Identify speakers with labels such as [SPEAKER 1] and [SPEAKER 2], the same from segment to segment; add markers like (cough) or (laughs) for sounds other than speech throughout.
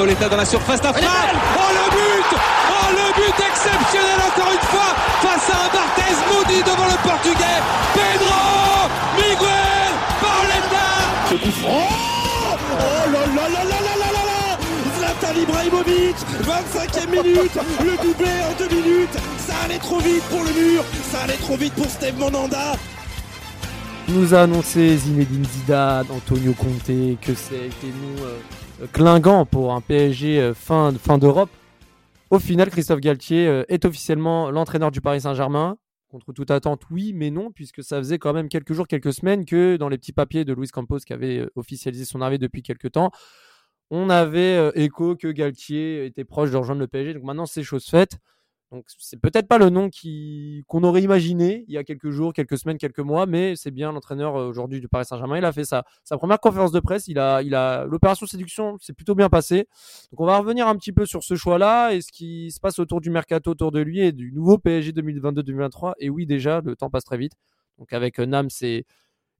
[SPEAKER 1] Pauletta dans la surface d'affaire. Oh le but. Oh le but exceptionnel encore une fois face à un Barthez maudit devant le portugais. Pedro Miguel
[SPEAKER 2] coup franc Oh là là là là là là là. Là Zlatan Ibrahimovic 25e minute. Le doublé en deux minutes. Ça allait trop vite pour le mur. Ça allait trop vite pour Steve Monanda
[SPEAKER 3] nous a annoncé Zinedine Zidane, Antonio Conte, que c'était nous euh, clingant pour un PSG euh, fin, d'Europe. Au final, Christophe Galtier euh, est officiellement l'entraîneur du Paris Saint-Germain. Contre toute attente, oui, mais non, puisque ça faisait quand même quelques jours, quelques semaines que dans les petits papiers de Luis Campos, qui avait officialisé son arrivée depuis quelques temps, on avait écho que Galtier était proche de rejoindre le PSG. Donc maintenant, c'est chose faite. Donc c'est peut-être pas le nom qu'on aurait imaginé il y a quelques jours, quelques semaines, quelques mois, mais c'est bien l'entraîneur euh, aujourd'hui du Paris Saint-Germain. Il a fait sa, première conférence de presse. Il a, l'opération séduction, c'est plutôt bien passé. Donc on va revenir un petit peu sur ce choix-là et ce qui se passe autour du mercato autour de lui et du nouveau PSG 2022-2023. Et oui, déjà le temps passe très vite. Donc avec euh, Nams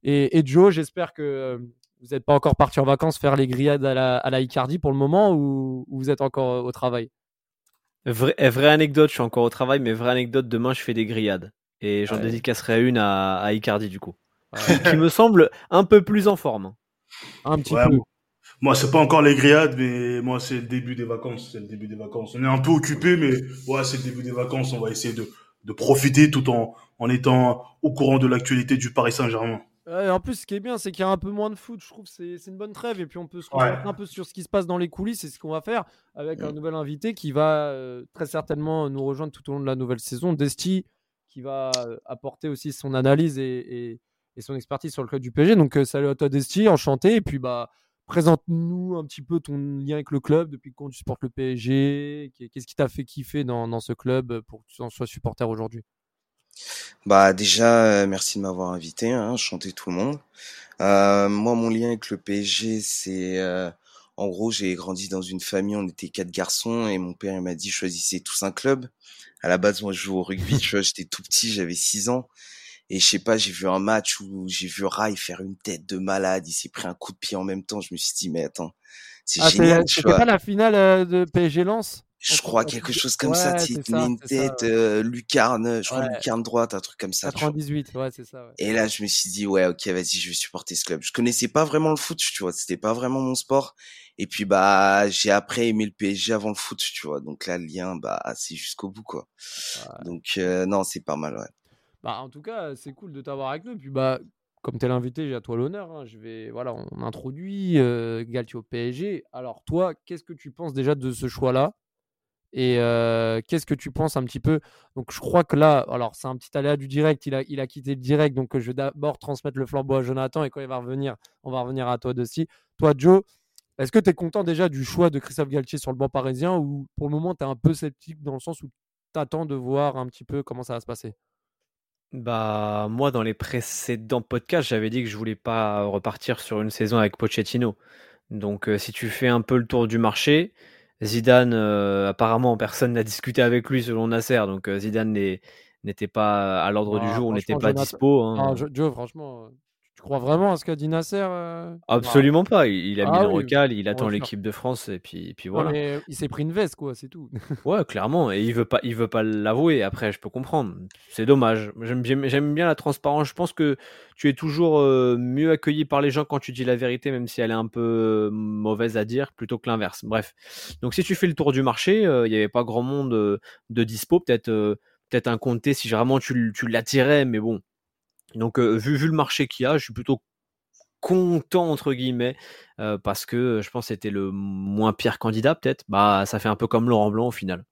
[SPEAKER 3] et, Joe, j'espère que euh, vous n'êtes pas encore parti en vacances faire les grillades à la, à Icardi pour le moment ou vous êtes encore au travail?
[SPEAKER 4] Vraie, eh, vraie anecdote, je suis encore au travail, mais vraie anecdote, demain je fais des grillades. Et j'en dédicacerai une à, à, Icardi du coup. qui me semble un peu plus en forme.
[SPEAKER 3] Un petit peu.
[SPEAKER 5] Moi, c'est pas encore les grillades, mais moi, c'est le début des vacances. C'est le début des vacances. On est un peu occupé, mais ouais, c'est le début des vacances. On va essayer de, de profiter tout en, en étant au courant de l'actualité du Paris Saint-Germain
[SPEAKER 3] en plus, ce qui est bien, c'est qu'il y a un peu moins de foot. Je trouve que c'est une bonne trêve. Et puis, on peut se concentrer un peu sur ce qui se passe dans les coulisses. C'est ce qu'on va faire avec un nouvel invité qui va euh, très certainement nous rejoindre tout au long de la nouvelle saison. Desti, qui va euh, apporter aussi son analyse et, son expertise sur le club du PSG. Donc, euh, salut à toi, Desti, enchanté. Et puis, bah, présente-nous un petit peu ton lien avec le club, depuis quand tu supportes le PSG. Qu'est-ce qui t'a fait kiffer dans, dans, ce club pour que tu en sois supporter aujourd'hui?
[SPEAKER 6] Bah déjà, euh, merci de m'avoir invité, hein, chanter tout le monde. Euh, moi, mon lien avec le PSG, c'est euh, en gros, j'ai grandi dans une famille, on était quatre garçons et mon père il m'a dit choisissez tous un club. À la base, moi, je joue au rugby, tu vois, j'étais tout petit, j'avais 6 ans. Et je sais pas, j'ai vu un match où j'ai vu Rai faire une tête de malade, il s'est pris un coup de pied en même temps. Je me suis dit, mais attends, c'est ah, génial.
[SPEAKER 3] C'était pas la finale de PSG Lens?
[SPEAKER 6] Je crois quelque chose comme ça, tenais une tête, euh, lucarne, je crois lucarne droite, un truc comme ça.
[SPEAKER 3] 98, ouais, c'est ça.
[SPEAKER 6] Et là, je me suis dit, ouais, ok, vas-y, je vais supporter ce club. Je connaissais pas vraiment le foot, tu vois, c'était pas vraiment mon sport. Et puis, bah, j'ai après aimé le PSG avant le foot, tu vois. Donc là, le lien, bah, c'est jusqu'au bout, quoi. Donc, euh, non, c'est pas mal, ouais.
[SPEAKER 3] Bah, en tout cas, c'est cool de t'avoir avec nous. Et puis, bah, comme tu es l'invité, j'ai à toi l'honneur. Hein. Je vais, voilà, on introduit euh, Galtier au PSG. Alors, toi, qu'est-ce que tu penses déjà de ce choix-là? Et qu'est-ce que tu penses un petit peu? Donc, je crois que là, alors c'est un petit aléa du direct. Il a, quitté le direct, donc je vais d'abord transmettre le flambeau à Jonathan et quand il va revenir, on va revenir à toi aussi. Toi, Joe, est-ce que tu es content déjà du choix de Christophe Galtier sur le banc parisien ou pour le moment tu es un peu sceptique dans le sens où tu attends de voir un petit peu comment ça va se passer?
[SPEAKER 4] Bah moi dans les précédents podcasts j'avais dit que je voulais pas repartir sur une saison avec Pochettino. Donc si tu fais un peu le tour du marché, Zidane, euh, apparemment, personne n'a discuté avec lui selon Nasser, donc euh, Zidane n'était pas à l'ordre du jour, n'était pas dispo.
[SPEAKER 3] Hein. Ah, franchement, tu crois vraiment à ce qu'a dit Nasser euh?
[SPEAKER 4] Absolument pas. Il, a mis ah le recal, il attend l'équipe de France et puis, puis voilà.
[SPEAKER 3] il s'est pris une veste, quoi, c'est tout. (laughs)
[SPEAKER 4] ouais, clairement. Et il veut pas, il veut pas l'avouer. Après, je peux comprendre. C'est dommage. J'aime bien, la transparence. Je pense que tu es toujours euh, mieux accueilli par les gens quand tu dis la vérité, même si elle est un peu euh, mauvaise à dire, plutôt que l'inverse. Bref. Donc, si tu fais le tour du marché, il n'y avait pas grand monde de dispo. Peut-être, peut-être un Comté si vraiment tu, tu l'attirais, mais bon donc, vu, vu le marché qu'il y a, je suis plutôt content entre guillemets parce que je pense que c'était le moins pire candidat peut-être. Bah, ça fait un peu comme Laurent Blanc au final.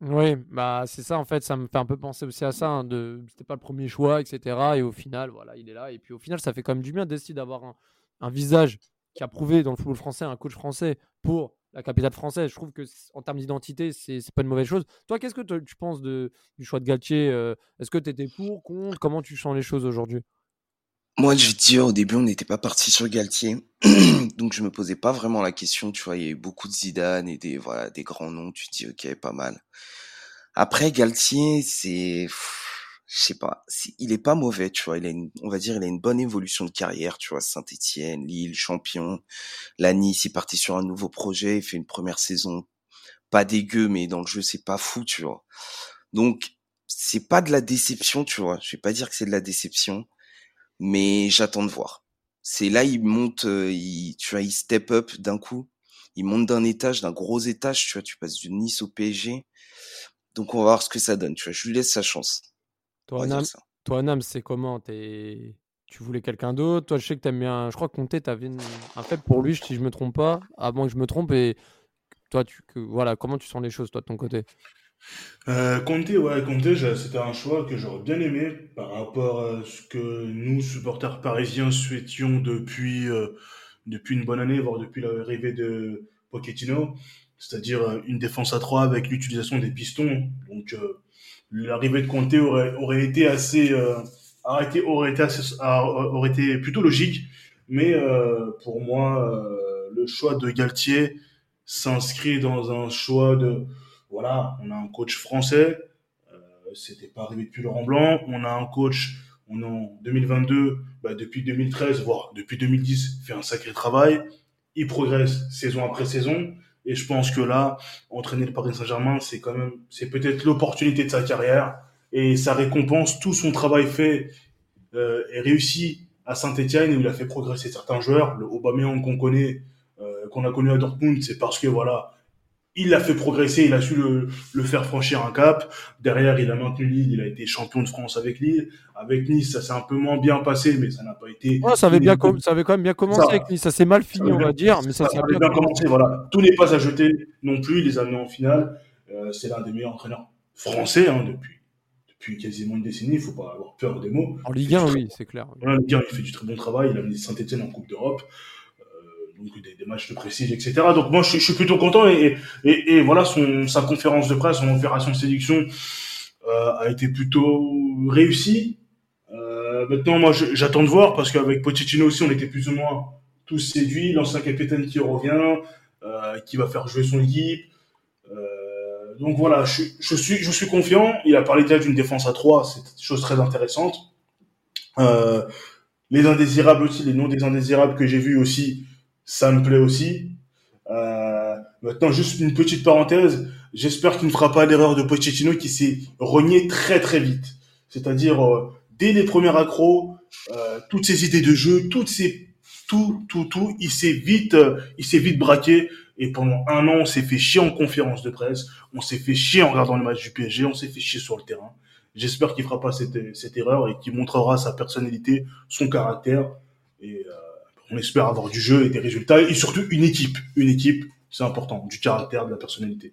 [SPEAKER 3] Oui, bah c'est ça en fait, ça me fait un peu penser aussi à ça. Hein, de, c'était pas le premier choix, etc. Et au final, voilà, il est là. Et puis au final, ça fait quand même du bien d'essayer d'avoir un visage qui a prouvé dans le football français, un coach français pour la capitale française. Je trouve que en termes d'identité, c'est pas une mauvaise chose. Toi, qu'est-ce que tu penses du choix de Galtier euh, Est-ce que tu étais pour, contre Comment tu sens les choses aujourd'hui?
[SPEAKER 6] Moi, je vais te dire, au début, on n'était pas parti sur Galtier. (clears throat) Donc, je me posais pas vraiment la question. Tu vois, il y a eu beaucoup de Zidane et des, voilà, des grands noms. Tu te dis, ok, pas mal. Après, Galtier, c'est je sais pas, il est pas mauvais, tu vois. Il a une, on va dire, il a une bonne évolution de carrière, tu vois. Saint-Étienne, Lille, champion. La Nice, il parti sur un nouveau projet, il fait une première saison pas dégueu, mais dans le jeu, c'est pas fou, tu vois. Donc, c'est pas de la déception, tu vois. Je vais pas dire que c'est de la déception, mais j'attends de voir. C'est là, il monte, euh, il, tu vois, il step up d'un coup. Il monte d'un étage, d'un gros étage, tu vois. Tu passes du Nice au PSG. Donc, on va voir ce que ça donne, tu vois. Je lui laisse sa chance.
[SPEAKER 3] Toi, Nam, c'est comment? Tu voulais quelqu'un d'autre? Toi, je sais que tu aimes bien. Je crois que Comté, tu avais un fait pour lui, si je me trompe pas, avant que je me trompe. Et toi, tu... voilà, comment tu sens les choses, toi, de ton côté?
[SPEAKER 5] Euh, Comté, ouais, Comté, c'était un choix que j'aurais bien aimé par rapport à ce que nous, supporters parisiens, souhaitions depuis, euh, depuis une bonne année, voire depuis l'arrivée de Pochettino, c'est-à-dire euh, une défense à 3 avec l'utilisation des pistons. Donc, euh, l'arrivée de Conte aurait, aurait été assez, euh, arrêté, aurait été assez, aurait été plutôt logique. Mais euh, pour moi, euh, le choix de Galtier s'inscrit dans un choix de, voilà, on a un coach français, euh, c'était pas arrivé depuis Laurent Blanc, on a un coach, on en 2022, bah, depuis 2013, voire depuis 2010, fait un sacré travail, il progresse saison après saison, et je pense que là, entraîner le Paris Saint-Germain, c'est quand même, c'est peut-être l'opportunité de sa carrière et ça récompense tout son travail fait euh, et réussi à Saint-Etienne où il a fait progresser certains joueurs. Le Aubameyang qu'on connaît, euh, qu'on a connu à Dortmund, c'est parce que voilà, il l'a fait progresser, il a su le, le, faire franchir un cap. Derrière, il a maintenu Lille, il a été champion de France avec Lille. Avec Nice, ça s'est un peu moins bien passé, mais ça n'a pas été.
[SPEAKER 3] ça, avait bien ça avait quand même bien commencé avec Nice. Ça s'est mal fini, on va dire, mais ça,
[SPEAKER 5] s'est bien, bien commencé. Voilà. Tout n'est pas à jeter non plus. Il les a amenés en finale. Euh, c'est l'un des meilleurs entraîneurs français hein, depuis, depuis quasiment une décennie. Il ne faut pas avoir peur des mots.
[SPEAKER 3] En Ligue 1, oui, c'est clair.
[SPEAKER 5] Voilà, Ligue 1, il fait du très bon travail. Il a amené Saint-Etienne en Coupe d'Europe des, matchs de prestige, etc. Donc moi, je, suis plutôt content et, et, voilà, son, sa conférence de presse, son opération de séduction euh, a été plutôt réussie. Euh, maintenant, moi, j'attends de voir parce qu'avec Pochettino aussi, on était plus ou moins tous séduits. L'ancien capitaine qui revient, euh, qui va faire jouer son équipe. Donc voilà, je, suis, je suis confiant. Il a parlé déjà d'une défense à 3, c'est une chose très intéressante. Les indésirables aussi, les noms des indésirables que j'ai vus aussi, ça me plaît aussi. Euh, maintenant, juste une petite parenthèse. J'espère qu'il ne fera pas l'erreur de Pochettino qui s'est renié très très vite. C'est-à-dire euh, dès les premiers accros, euh, toutes ses idées de jeu, toutes ses tout tout tout, il s'est vite euh, il s'est vite braqué et pendant un an on s'est fait chier en conférence de presse, on s'est fait chier en regardant le match du PSG, on s'est fait chier sur le terrain. J'espère qu'il fera pas cette, cette erreur et qu'il montrera sa personnalité, son caractère et euh, on espère avoir du jeu et des résultats et surtout une équipe. Une équipe, c'est important, du caractère, de la personnalité.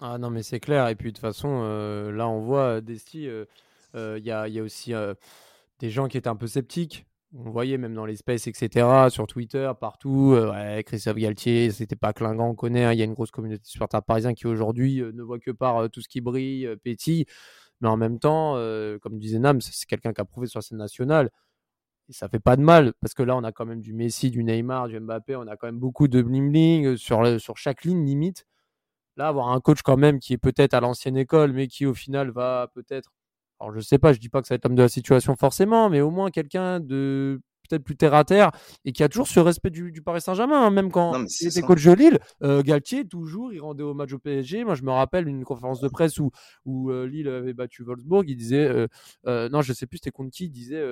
[SPEAKER 3] Ah non, mais c'est clair. Et puis de toute façon, euh, là, on voit Desti, il euh, euh, y, a, aussi des gens qui étaient un peu sceptiques. On voyait même dans les spaces, etc., sur Twitter, partout. Christophe Galtier, c'était pas clinquant, on connaît. Hein, il y a une grosse communauté de supporters parisiens qui aujourd'hui ne voit que par tout ce qui brille, pétille. Mais en même temps, comme disait Nam, c'est quelqu'un qui a prouvé sur la scène nationale ça fait pas de mal parce que là on a quand même du Messi, du Neymar, du Mbappé, on a quand même beaucoup de bling bling euh, sur, sur chaque ligne limite. Là, avoir un coach quand même qui est peut-être à l'ancienne école, mais qui au final va peut-être. Alors je sais pas, je dis pas que ça va être l'homme de la situation forcément, mais au moins quelqu'un de peut-être plus terre à terre et qui a toujours ce respect du, du Paris Saint-Germain, hein, même quand il était coach de Lille. Euh, Galtier, toujours, il rendait hommage au PSG. Moi, je me rappelle une conférence de presse où, où euh, Lille avait battu Wolfsburg. Il disait, euh, non, je sais plus c'était contre qui, il disait,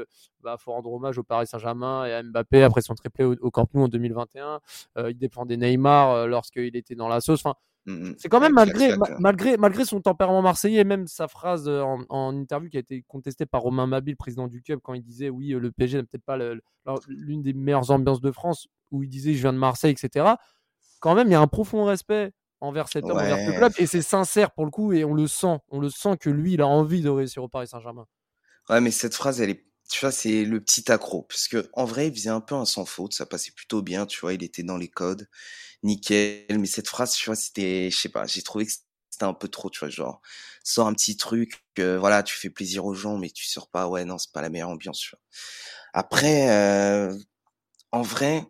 [SPEAKER 3] bah, faut rendre hommage au Paris Saint-Germain et à Mbappé après son triplé au, au Camp Nou en 2021. il défendait Neymar lorsqu'il était dans la sauce. Enfin, Mmh, mmh. C'est quand même malgré, malgré, malgré son tempérament marseillais, même sa phrase euh, en, interview qui a été contestée par Romain Mabille, président du club, quand il disait oui, le PSG n'est peut-être pas l'une des meilleures ambiances de France, où il disait je viens de Marseille, etc. Quand même, il y a un profond respect envers cet homme, envers ce club, et c'est sincère pour le coup, et on le sent, on le sent que lui, il a envie de réussir au Paris Saint-Germain.
[SPEAKER 6] Ouais, mais cette phrase, elle est tu vois, c'est le petit accro. Parce que, en vrai, il faisait un peu un sans faute. Ça passait plutôt bien, tu vois. Il était dans les codes. Nickel. Mais cette phrase, tu vois, c'était, je sais pas, j'ai trouvé que c'était un peu trop, tu vois. Genre, sors un petit truc, que, voilà, tu fais plaisir aux gens, mais tu sors pas. Ouais, non, c'est pas la meilleure ambiance, tu vois. Après, euh, en vrai,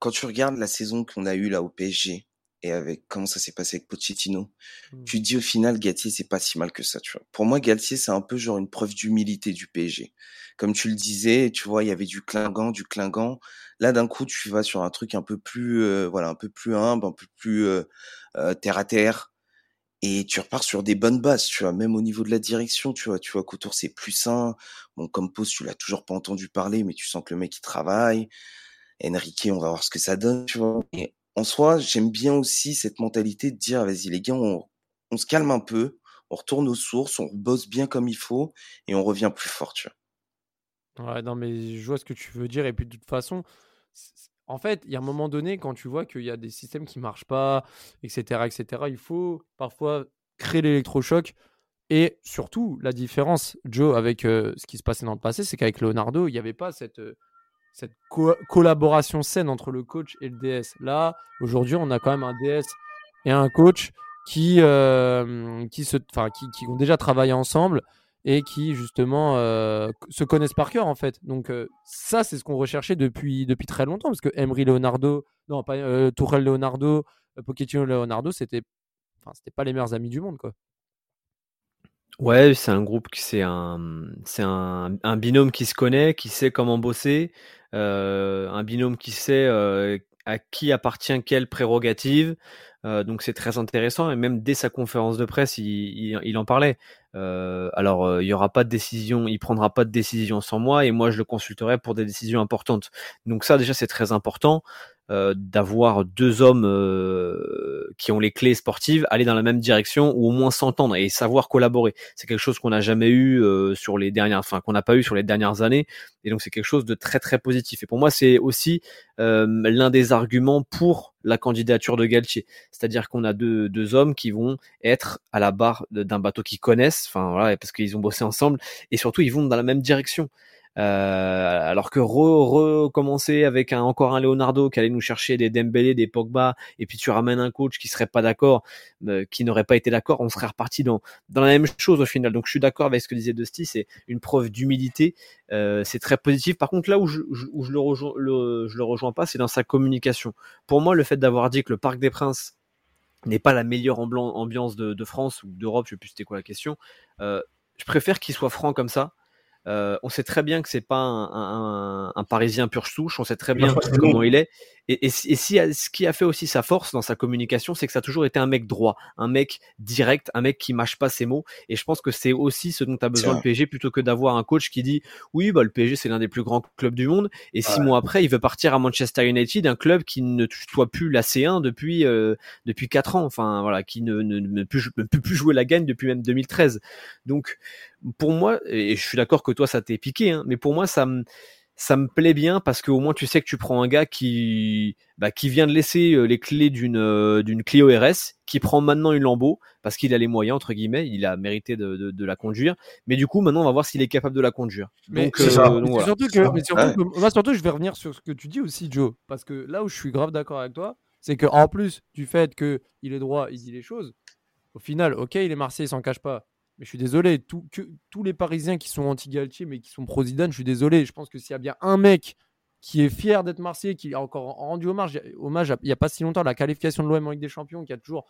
[SPEAKER 6] quand tu regardes la saison qu'on a eue là au PSG, et avec comment ça s'est passé avec Pochettino,
[SPEAKER 3] Mm.
[SPEAKER 6] tu dis au final Galtier c'est pas si mal que ça, tu vois. Pour moi Galtier c'est un peu genre une preuve d'humilité du PSG. Comme tu le disais, tu vois, il y avait du clinquant, du clinquant. Là d'un coup tu vas sur un truc un peu plus euh, voilà, un peu plus humble, un peu plus euh, euh, terre à terre et tu repars sur des bonnes bases, tu vois, même au niveau de la direction, tu vois, tu vois qu'autour c'est plus sain. Bon comme poste, tu l'as toujours pas entendu parler mais tu sens que le mec il travaille. Enrique, on va voir ce que ça donne, tu vois. Et en soi, j'aime bien aussi cette mentalité de dire, vas-y les gars, on, se calme un peu, on retourne aux sources, on bosse bien comme il faut et on revient plus fort, tu vois.
[SPEAKER 3] Ouais, non, mais je vois ce que tu veux dire. Et puis, de toute façon, en fait, il y a un moment donné, quand tu vois qu'il y a des systèmes qui marchent pas, etc., etc., il faut parfois créer l'électrochoc. Et surtout, la différence, Joe, avec euh, ce qui se passait dans le passé, c'est qu'avec Leonardo, il n'y avait pas cette, euh, cette co- collaboration saine entre le coach et le DS. Là, aujourd'hui, on a quand même un DS et un coach qui, euh, qui, se, qui, qui ont déjà travaillé ensemble et qui justement euh, se connaissent par cœur en fait. Donc euh, ça c'est ce qu'on recherchait depuis, depuis très longtemps parce que Emery Leonardo, non pas Tourelle Leonardo, Pochettino Leonardo, c'était c'était pas les meilleurs amis du monde quoi.
[SPEAKER 4] Ouais, c'est un groupe qui c'est un un, un binôme qui se connaît, qui sait comment bosser, un binôme qui sait euh, à qui appartient quelle prérogative. Euh, donc c'est très intéressant et même dès sa conférence de presse, il, en parlait. Euh, alors euh, il y aura pas de décision, il prendra pas de décision sans moi et moi je le consulterai pour des décisions importantes. Donc ça déjà c'est très important euh, d'avoir deux hommes euh, qui ont les clés sportives aller dans la même direction ou au moins s'entendre et savoir collaborer. C'est quelque chose qu'on n'a jamais eu euh, sur les dernières, enfin qu'on n'a pas eu sur les dernières années et donc c'est quelque chose de très très positif. Et pour moi c'est aussi l'un des arguments pour la candidature de Galtier, c'est-à-dire qu'on a deux, deux hommes qui vont être à la barre d'un bateau qu'ils connaissent, enfin parce qu'ils ont bossé ensemble et surtout ils vont dans la même direction. Euh, alors que recommencer avec un, encore un Leonardo qui allait nous chercher des Dembélé, des Pogba, et puis tu ramènes un coach qui serait pas d'accord, euh, qui n'aurait pas été d'accord, on serait reparti dans, dans la même chose au final. Donc je suis d'accord avec ce que disait Dusty, c'est une preuve d'humilité, euh, c'est très positif. Par contre là où je, où je le rejoins, le, je le rejoins pas, c'est dans sa communication. Pour moi, le fait d'avoir dit que le Parc des Princes n'est pas la meilleure ambiance de, de France ou d'Europe, je sais plus c'était quoi la question, euh, je préfère qu'il soit franc comme ça. Euh, on sait très bien que c'est pas un, un, un, Parisien pur souche. On sait très bien comment il est. Et, et, et si, ce qui a fait aussi sa force dans sa communication, c'est que ça a toujours été un mec droit, un mec direct, un mec qui mâche pas ses mots. Et je pense que c'est aussi ce dont a besoin le PSG plutôt que d'avoir un coach qui dit oui, bah le PSG c'est l'un des plus grands clubs du monde. Et six ouais. mois après, il veut partir à Manchester United, un club qui ne soit plus la C1 depuis euh, depuis quatre ans. Enfin voilà, qui ne, ne, ne peut plus jouer la gagne depuis même 2013. Donc pour moi, et je suis d'accord que toi ça t'est piqué, hein, mais pour moi ça me ça me plaît bien parce qu'au moins tu sais que tu prends un gars qui bah, qui vient de laisser euh, les clés d'une euh, d'une Clio RS, qui prend maintenant une Lambeau parce qu'il a les moyens entre guillemets, il a mérité de, de, de, la conduire. Mais du coup maintenant on va voir s'il est capable de la conduire.
[SPEAKER 3] Mais
[SPEAKER 4] donc,
[SPEAKER 3] euh, ça. donc voilà. surtout que, mais surtout, ouais. que, moi surtout je vais revenir sur ce que tu dis aussi Joe parce que là où je suis grave d'accord avec toi, c'est que en plus du fait que il est droit, il dit les choses. Au final, ok, il est Marseille, il s'en cache pas. Mais je suis désolé, tous les Parisiens qui sont anti-Galtier mais qui sont pro-Zidane, je suis désolé. Je pense que s'il y a bien un mec qui est fier d'être Marseillais, qui a encore rendu hommage, hommage à, il n'y a pas si longtemps, la qualification de l'OM en Ligue des Champions, qui a toujours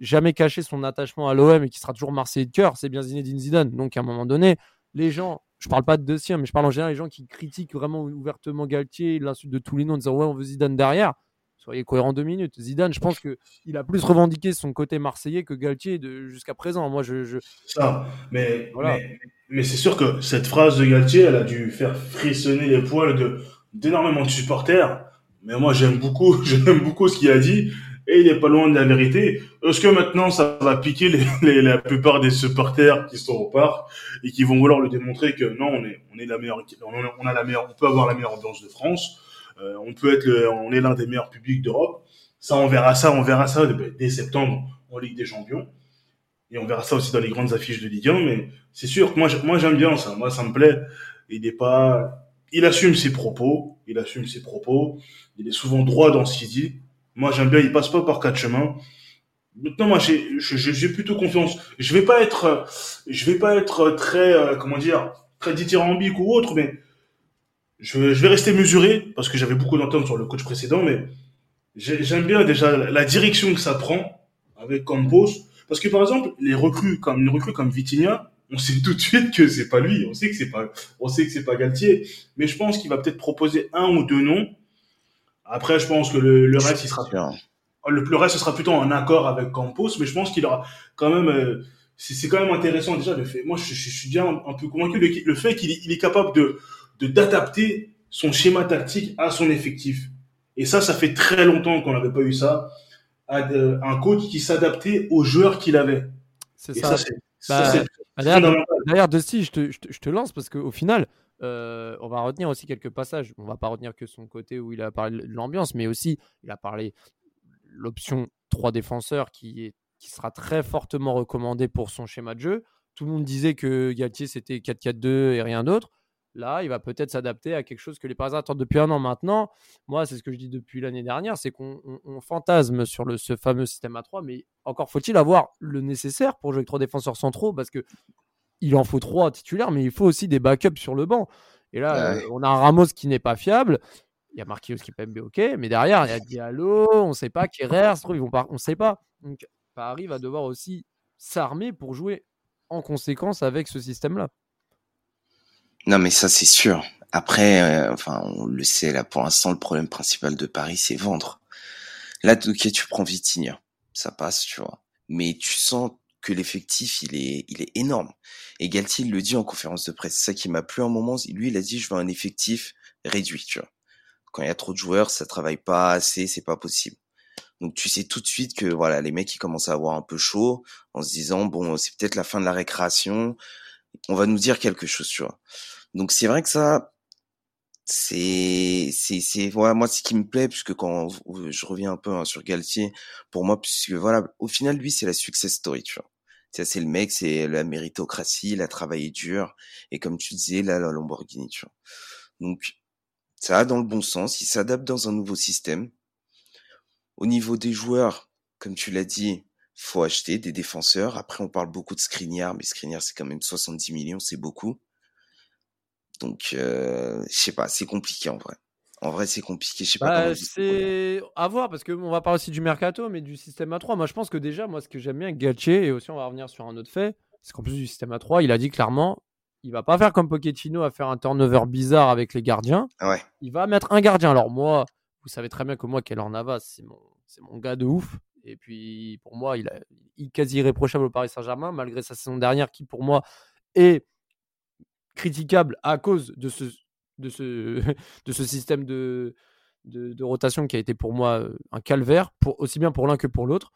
[SPEAKER 3] jamais caché son attachement à l'OM et qui sera toujours Marseillais de cœur, c'est bien Zinedine Zidane. Donc à un moment donné, les gens, je parle pas de dossier, mais je parle en général, les gens qui critiquent vraiment ouvertement Galtier, l'insulte de tous les noms, en disant ouais, on veut Zidane derrière soyez cohérent deux minutes. Zidane, je pense qu'il a plus revendiqué son côté marseillais que Galtier jusqu'à présent. Moi, je. je...
[SPEAKER 5] Ça, mais, voilà. mais, mais c'est sûr que cette phrase de Galtier, elle a dû faire frissonner les poils de d'énormément de supporters. Mais moi, j'aime beaucoup, (laughs) j'aime beaucoup ce qu'il a dit. Et il est pas loin de la vérité. Est-ce que maintenant, ça va piquer les, (laughs) les, la plupart des supporters qui sont au parc et qui vont vouloir le démontrer que non, on est, on est la meilleure, on a la meilleure, on peut avoir la meilleure ambiance de France? Euh, on peut être, le, on est l'un des meilleurs publics d'Europe. Ça, on verra ça, on verra ça dès septembre en Ligue des Champions. Et on verra ça aussi dans les grandes affiches de Ligue 1. Mais c'est sûr que moi, moi, j'aime bien ça. Moi, ça me plaît. Il n'est pas, il assume ses propos, il assume ses propos. Il est souvent droit dans ce qu'il dit. Moi, j'aime bien, il passe pas par quatre chemins. Maintenant, moi, j'ai, plutôt confiance. Je vais pas être, je vais pas être très, euh, comment dire, très dithyrambique ou autre, mais je, je vais rester mesuré parce que j'avais beaucoup d'entendre sur le coach précédent, mais j'aime bien déjà la direction que ça prend avec Campos. Parce que par exemple, les recrues comme une recrue comme Vitinha, on sait tout de suite que c'est pas lui, on sait que c'est pas, on sait que c'est pas Galtier, mais je pense qu'il va peut-être proposer un ou deux noms. Après, je pense que le, le reste, il sera, le, le, reste, ce sera plutôt en accord avec Campos, mais je pense qu'il aura quand même, euh, c'est quand même intéressant déjà le fait. Moi, je, je, suis bien un, peu convaincu le, le fait qu'il il est capable de d'adapter son schéma tactique à son effectif. Et ça, ça fait très longtemps qu'on n'avait pas eu ça. Un coach qui s'adaptait aux joueurs qu'il avait.
[SPEAKER 3] C'est ça. ça bah, D'ailleurs, d'ailleurs, Dusty, je te, je, te, je te lance parce qu'au final, euh, on va retenir aussi quelques passages. On va pas retenir que son côté où il a parlé de l'ambiance, mais aussi il a parlé l'option 3 défenseurs qui, est, qui sera très fortement recommandée pour son schéma de jeu. Tout le monde disait que Galtier c'était 4-4-2 et rien d'autre. Là, il va peut-être s'adapter à quelque chose que les Parisiens attendent depuis un an maintenant. Moi, c'est ce que je dis depuis l'année dernière, c'est qu'on fantasme sur le, ce fameux système à 3, mais encore faut-il avoir le nécessaire pour jouer avec trois défenseurs centraux, parce que il en faut trois titulaires, mais il faut aussi des backups sur le banc. Et là, on a un Ramos qui n'est pas fiable. Il y a Marquinhos qui peut être ok, mais derrière, il y a Diallo, on ne sait pas, Kerrer, ils vont pas, on ne sait pas. Donc, Paris va devoir aussi s'armer pour jouer en conséquence avec ce système-là.
[SPEAKER 6] Non, mais ça, c'est sûr. Après, euh, enfin, on le sait, là, pour l'instant, le problème principal de Paris, c'est vendre. Là, ok, tu prends Vitinha. Ça passe, tu vois. Mais tu sens que l'effectif, il est, il est énorme. Et Galtier, il le dit en conférence de presse. C'est ça qui m'a plu un moment. Lui, il a dit, je veux un effectif réduit, tu vois. Quand il y a trop de joueurs, ça travaille pas assez, c'est pas possible. Donc tu sais tout de suite que voilà, les mecs ils commencent à avoir un peu chaud en se disant bon, c'est peut-être la fin de la récréation, on va nous dire quelque chose, tu vois. Donc c'est vrai que ça, c'est c'est c'est voilà moi ce qui me plaît puisque quand je reviens un peu hein, sur Galtier pour moi puisque voilà au final lui c'est la success story tu vois. C'est le mec c'est la méritocratie il a travaillé dur et comme tu disais là la Lamborghini tu vois. Donc ça va dans le bon sens il s'adapte dans un nouveau système. Au niveau des joueurs comme tu l'as dit faut acheter des défenseurs après on parle beaucoup de Skriniar mais Skriniar c'est quand même 70 millions c'est beaucoup donc, euh, je sais pas, c'est compliqué en vrai. En vrai, c'est compliqué. Je sais pas.
[SPEAKER 3] Bah, c'est à voir parce que on va parler aussi du mercato, mais du système A3. Moi, je pense que déjà, moi, ce que j'aime bien avec Galtier, et aussi on va revenir sur un autre fait, c'est qu'en plus du système A3, il a dit clairement, il va pas faire comme Pochettino à faire un turnover bizarre avec les gardiens.
[SPEAKER 6] Ouais.
[SPEAKER 3] Il va mettre un gardien. Alors moi, vous savez très bien que moi, Keller Navas, c'est mon, c'est mon gars de ouf. Et puis pour moi, il est quasi irréprochable au Paris Saint-Germain, malgré sa saison dernière, qui pour moi est critiquable à cause de ce, de ce, (laughs) de ce système de, rotation qui a été pour moi euh, un calvaire, pour, aussi bien pour l'un que pour l'autre.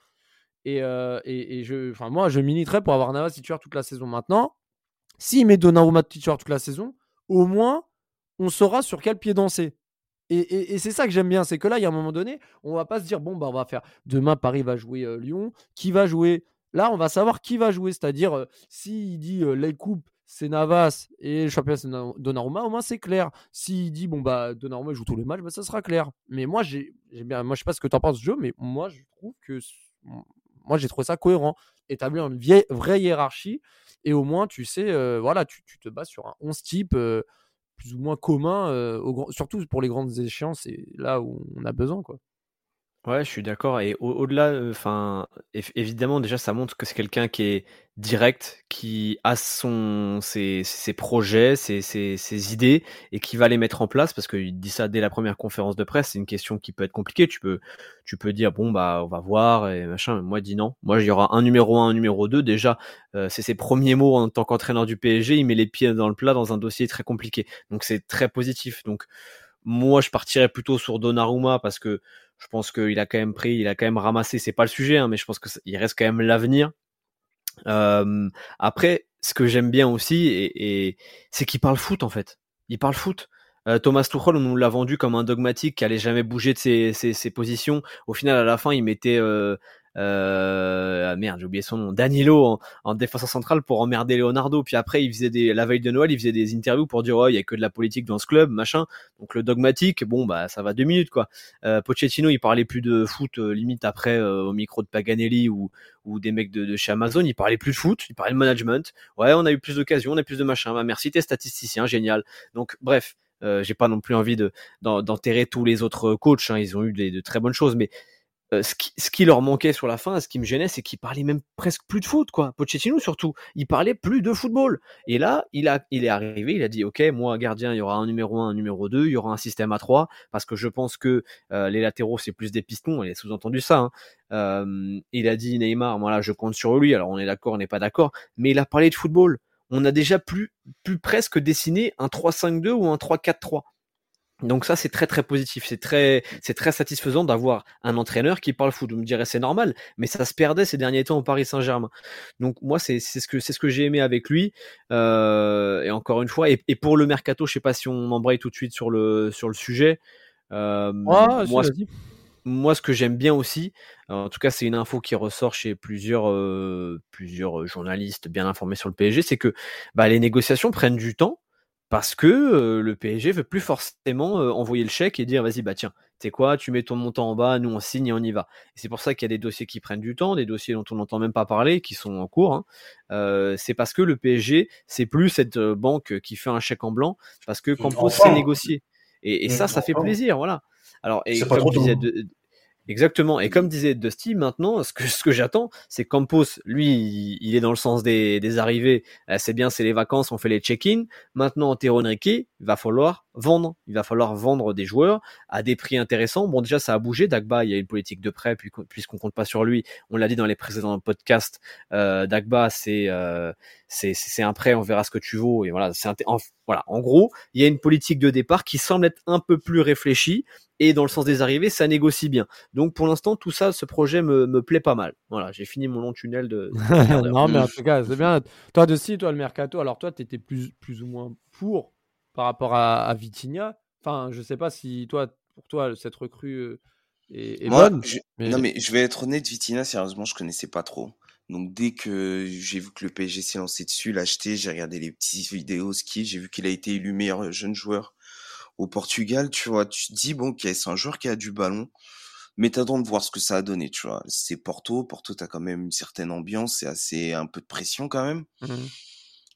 [SPEAKER 3] Et, euh, je, moi, je militerais pour avoir Navas titulaire toute la saison maintenant. S'il met Donnarumma titulaire toute la saison, au moins, on saura sur quel pied danser. Et, c'est ça que j'aime bien, c'est que là, il y a un moment donné, on va pas se dire, bon, bah, on va faire, demain, Paris va jouer euh, Lyon, qui va jouer? Là, on va savoir qui va jouer, c'est-à-dire, s'il dit les coupes, c'est Navas et le championnat c'est Donnarumma, au moins c'est clair. S'il dit bon bah Donnarumma joue tous les matchs, bah, ça sera clair. Mais moi j'ai bien, moi je sais pas ce que tu en penses jeu, mais moi je trouve que moi j'ai trouvé ça cohérent, établir une vieille, vraie hiérarchie et au moins tu sais, euh, voilà, tu, te bases sur un 11 type euh, plus ou moins commun, euh, surtout pour les grandes échéances, c'est là où on a besoin quoi.
[SPEAKER 4] Ouais, je suis d'accord et au delà enfin, évidemment, déjà, ça montre que c'est quelqu'un qui est direct, qui a son ses ses projets, ses ses ses idées et qui va les mettre en place parce qu'il dit ça dès la première conférence de presse. C'est une question qui peut être compliquée. Tu peux tu peux dire: «Bon, bah, on va voir» et machin. Moi, je dis: «Non». Moi, il y aura un numéro 1, un numéro 2. Déjà, c'est ses premiers mots en tant qu'entraîneur du PSG. Il met les pieds dans le plat dans un dossier très compliqué. Donc c'est très positif. Donc moi, je partirais plutôt sur Donnarumma parce que je pense qu'il a quand même pris, il a quand même ramassé. C'est pas le sujet, hein, mais je pense qu'il reste quand même l'avenir. Euh, après, ce que j'aime bien aussi, et, c'est qu'il parle foot en fait. Il parle foot. Euh, Thomas Tuchel, on nous l'a vendu comme un dogmatique qui allait jamais bouger de ses, positions. Au final, à la fin, il mettait euh, ah merde, j'ai oublié son nom, Danilo en, en défenseur central pour emmerder Leonardo. Puis après, il faisait des, la veille de Noël, il faisait des interviews pour dire, oh, il y a que de la politique dans ce club, machin. Donc le dogmatique, bon, bah, ça va deux minutes, quoi. Euh, Pochettino, il parlait plus de foot, euh, limite après, euh, au micro de Paganelli ou, ou des mecs de, de, chez Amazon, il parlait plus de foot, il parlait de management. Ouais, on a eu plus d'occasions, on a plus de machin. Bah, merci, t'es statisticien, génial. Donc, bref. Euh, j'ai pas non plus envie de d'enterrer tous les autres coachs. Hein, ils ont eu des, de très bonnes choses, mais euh, ce, qui, ce, qui, leur manquait sur la fin, ce qui me gênait, c'est qu'ils parlaient même presque plus de foot, quoi. Pochettino surtout, il parlait plus de football. Et là, il a, il est arrivé, il a dit, ok, moi gardien, il y aura un numéro 1, un numéro 2, il y aura un système à 3, parce que je pense que euh, les latéraux c'est plus des pistons. Il a sous-entendu ça. Hein. Euh, il a dit Neymar, voilà, je compte sur lui. Alors on est d'accord, on n'est pas d'accord, mais il a parlé de football. On a déjà plus, plus presque dessiné un 3-5-2 ou un 3-4-3. Donc ça c'est très très positif, c'est très c'est très satisfaisant d'avoir un entraîneur qui parle foot. Vous me direz c'est normal, mais ça se perdait ces derniers temps au Paris Saint-Germain. Donc moi c'est ce que c'est ce que j'ai aimé avec lui. Euh, et encore une fois, et, et, pour le mercato, je sais pas si on embraye tout de suite sur le sur le sujet. Euh,
[SPEAKER 3] ah,
[SPEAKER 4] moi, moi, ce que j'aime bien aussi, en tout cas, c'est une info qui ressort chez plusieurs euh, plusieurs journalistes bien informés sur le PSG, c'est que bah, les négociations prennent du temps parce que euh, le PSG veut plus forcément euh, envoyer le chèque et dire vas-y bah tiens c'est quoi tu mets ton montant en bas nous on signe et on y va. Et c'est pour ça qu'il y a des dossiers qui prennent du temps des dossiers dont on n'entend même pas parler qui sont en cours hein. euh, c'est parce que le PSG c'est plus cette banque qui fait un chèque en blanc parce que Campos s'est négocié. Et, et ça ça fait plaisir voilà. Alors et comme disait Exactement. Et comme disait Dusty, maintenant, ce que, (laughs) j'attends, c'est Campos, lui, il, est dans le sens des, des arrivées. Euh, c'est bien, c'est les vacances, on fait les check-in. Maintenant, Antero Henrique, il va falloir vendre. Il va falloir vendre des joueurs à des prix intéressants. Bon, déjà, ça a bougé. Dagba, il y a une politique de prêt, puis- puisqu'on compte pas sur lui. On l'a dit dans les précédents podcasts. Euh, Dagba, c'est, euh, c'est, c'est un prêt, on verra ce que tu vaux. Et voilà, c'est en, voilà. En gros, il y a une politique de départ qui semble être un peu plus réfléchie. Et dans le sens des arrivées, ça négocie bien. Donc pour l'instant, tout ça, ce projet me, me plaît pas mal. Voilà, j'ai fini mon long tunnel de. (laughs)
[SPEAKER 3] non, mais en tout cas, c'est bien. Toi, de si, toi, le mercato, alors toi, tu étais plus, plus ou moins pour par rapport à, à Vitinha. Enfin, je sais pas si toi, pour toi, cette recrue euh, est, est
[SPEAKER 6] Moi,
[SPEAKER 3] bonne.
[SPEAKER 6] je-
[SPEAKER 3] mais-
[SPEAKER 6] non mais je vais être honnête, Vitina, sérieusement, je connaissais pas trop. Donc dès que j'ai vu que le PSG s'est lancé dessus, l'a acheté, j'ai regardé les petites vidéos ski, j'ai vu qu'il a été élu meilleur jeune joueur au Portugal, tu vois, tu te dis bon, ok, c'est un joueur qui a du ballon, mais t'attends de voir ce que ça a donné, tu vois. C'est Porto, Porto t'as quand même une certaine ambiance, c'est assez un peu de pression quand même,
[SPEAKER 3] Mhm.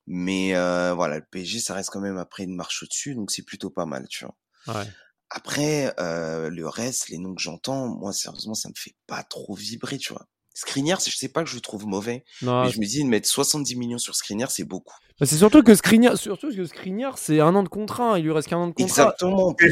[SPEAKER 6] Mais euh, voilà, le PSG ça reste quand même après une marche au-dessus, donc c'est plutôt pas mal, tu vois.
[SPEAKER 3] Ouais.
[SPEAKER 6] Après, euh, le reste, les noms que j'entends, moi, sérieusement, ça me fait pas trop vibrer, tu vois. Skriniar, je sais pas que je le trouve mauvais,
[SPEAKER 3] Non,
[SPEAKER 6] mais je me dis de mettre 70 millions sur Skriniar, c'est beaucoup.
[SPEAKER 3] bah, c'est surtout que Skriniar, surtout que Skriniar, c'est un an de contrat. hein, Il lui reste qu'un an de contrat.
[SPEAKER 6] Exactement.
[SPEAKER 5] Et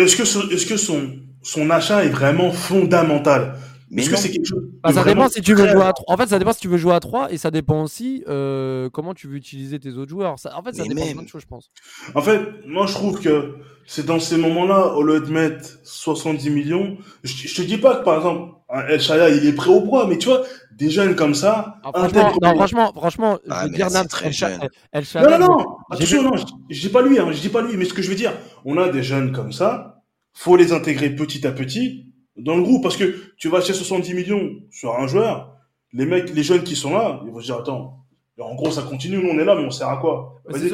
[SPEAKER 5] Est-ce que, son- est-ce que son, son achat est vraiment fondamental?
[SPEAKER 6] Mais
[SPEAKER 5] Est-ce que
[SPEAKER 6] non,
[SPEAKER 5] c'est quelque chose
[SPEAKER 3] Bah, ça dépend si tu veux jouer à 3. En fait, ça dépend si tu veux jouer à 3 et ça dépend aussi euh, comment tu veux utiliser tes autres joueurs. Ça- en fait, ça
[SPEAKER 6] Mais
[SPEAKER 3] dépend de
[SPEAKER 6] même.
[SPEAKER 3] plein de choses, je pense.
[SPEAKER 5] En fait, moi je trouve que c'est dans ces moments-là, au lieu de mettre 70 millions, je, je te dis pas que par exemple, El Shaya, il est prêt au poids, mais tu vois, des jeunes comme ça, un
[SPEAKER 3] franchement, non, franchement, franchement,
[SPEAKER 6] Ah,
[SPEAKER 3] je veux
[SPEAKER 6] mais
[SPEAKER 3] dire,
[SPEAKER 6] là, c'est
[SPEAKER 3] Nams,
[SPEAKER 6] très
[SPEAKER 3] El Sha-
[SPEAKER 6] jeune.
[SPEAKER 3] El
[SPEAKER 5] Non, non, non, attention, non, je, je dis pas lui, hein, je dis pas lui, mais ce que je veux dire, on a des jeunes comme ça, faut les intégrer petit à petit dans le groupe, parce que tu vas acheter 70 millions sur un joueur, les mecs, les jeunes qui sont là, ils vont se dire, attends, en gros, ça continue, nous on est là, mais on sert à quoi Vas-y,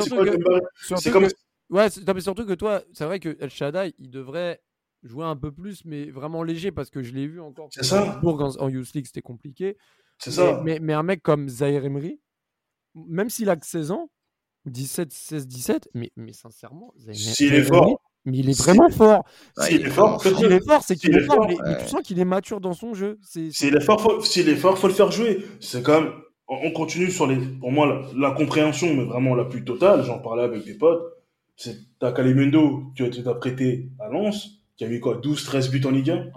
[SPEAKER 3] c'est
[SPEAKER 5] comme
[SPEAKER 3] que- Ouais, non, mais surtout que toi, c'est vrai que El Shaddai, il devrait jouer un peu plus, mais vraiment léger, parce que je l'ai vu encore.
[SPEAKER 5] C'est ça.
[SPEAKER 3] En, en Youth League, c'était compliqué.
[SPEAKER 5] C'est ça.
[SPEAKER 3] mais, mais un mec comme Zaire Emery, même s'il a que 16 ans, 17, 16, 17, mais, mais sincèrement, Zaire-
[SPEAKER 5] S'il est fort.
[SPEAKER 3] Mais il est vraiment fort.
[SPEAKER 6] Ouais,
[SPEAKER 5] S'il est fort,
[SPEAKER 3] S'il est fort, c'est qu'il est
[SPEAKER 5] est
[SPEAKER 3] fort,
[SPEAKER 5] fort,
[SPEAKER 3] mais, mais tu sens qu'il est mature dans son jeu. C'est,
[SPEAKER 5] S'il est fort, faut, s'il est fort, faut le faire jouer. C'est comme, on on continue sur les, pour moi, la, la compréhension, mais vraiment la plus totale. J'en parlais avec des potes. C'est, t'as Kalimundo, tu as été prêté à Lens, qui a mis quoi, 12, 13 buts en Ligue 1.
[SPEAKER 3] Ouais.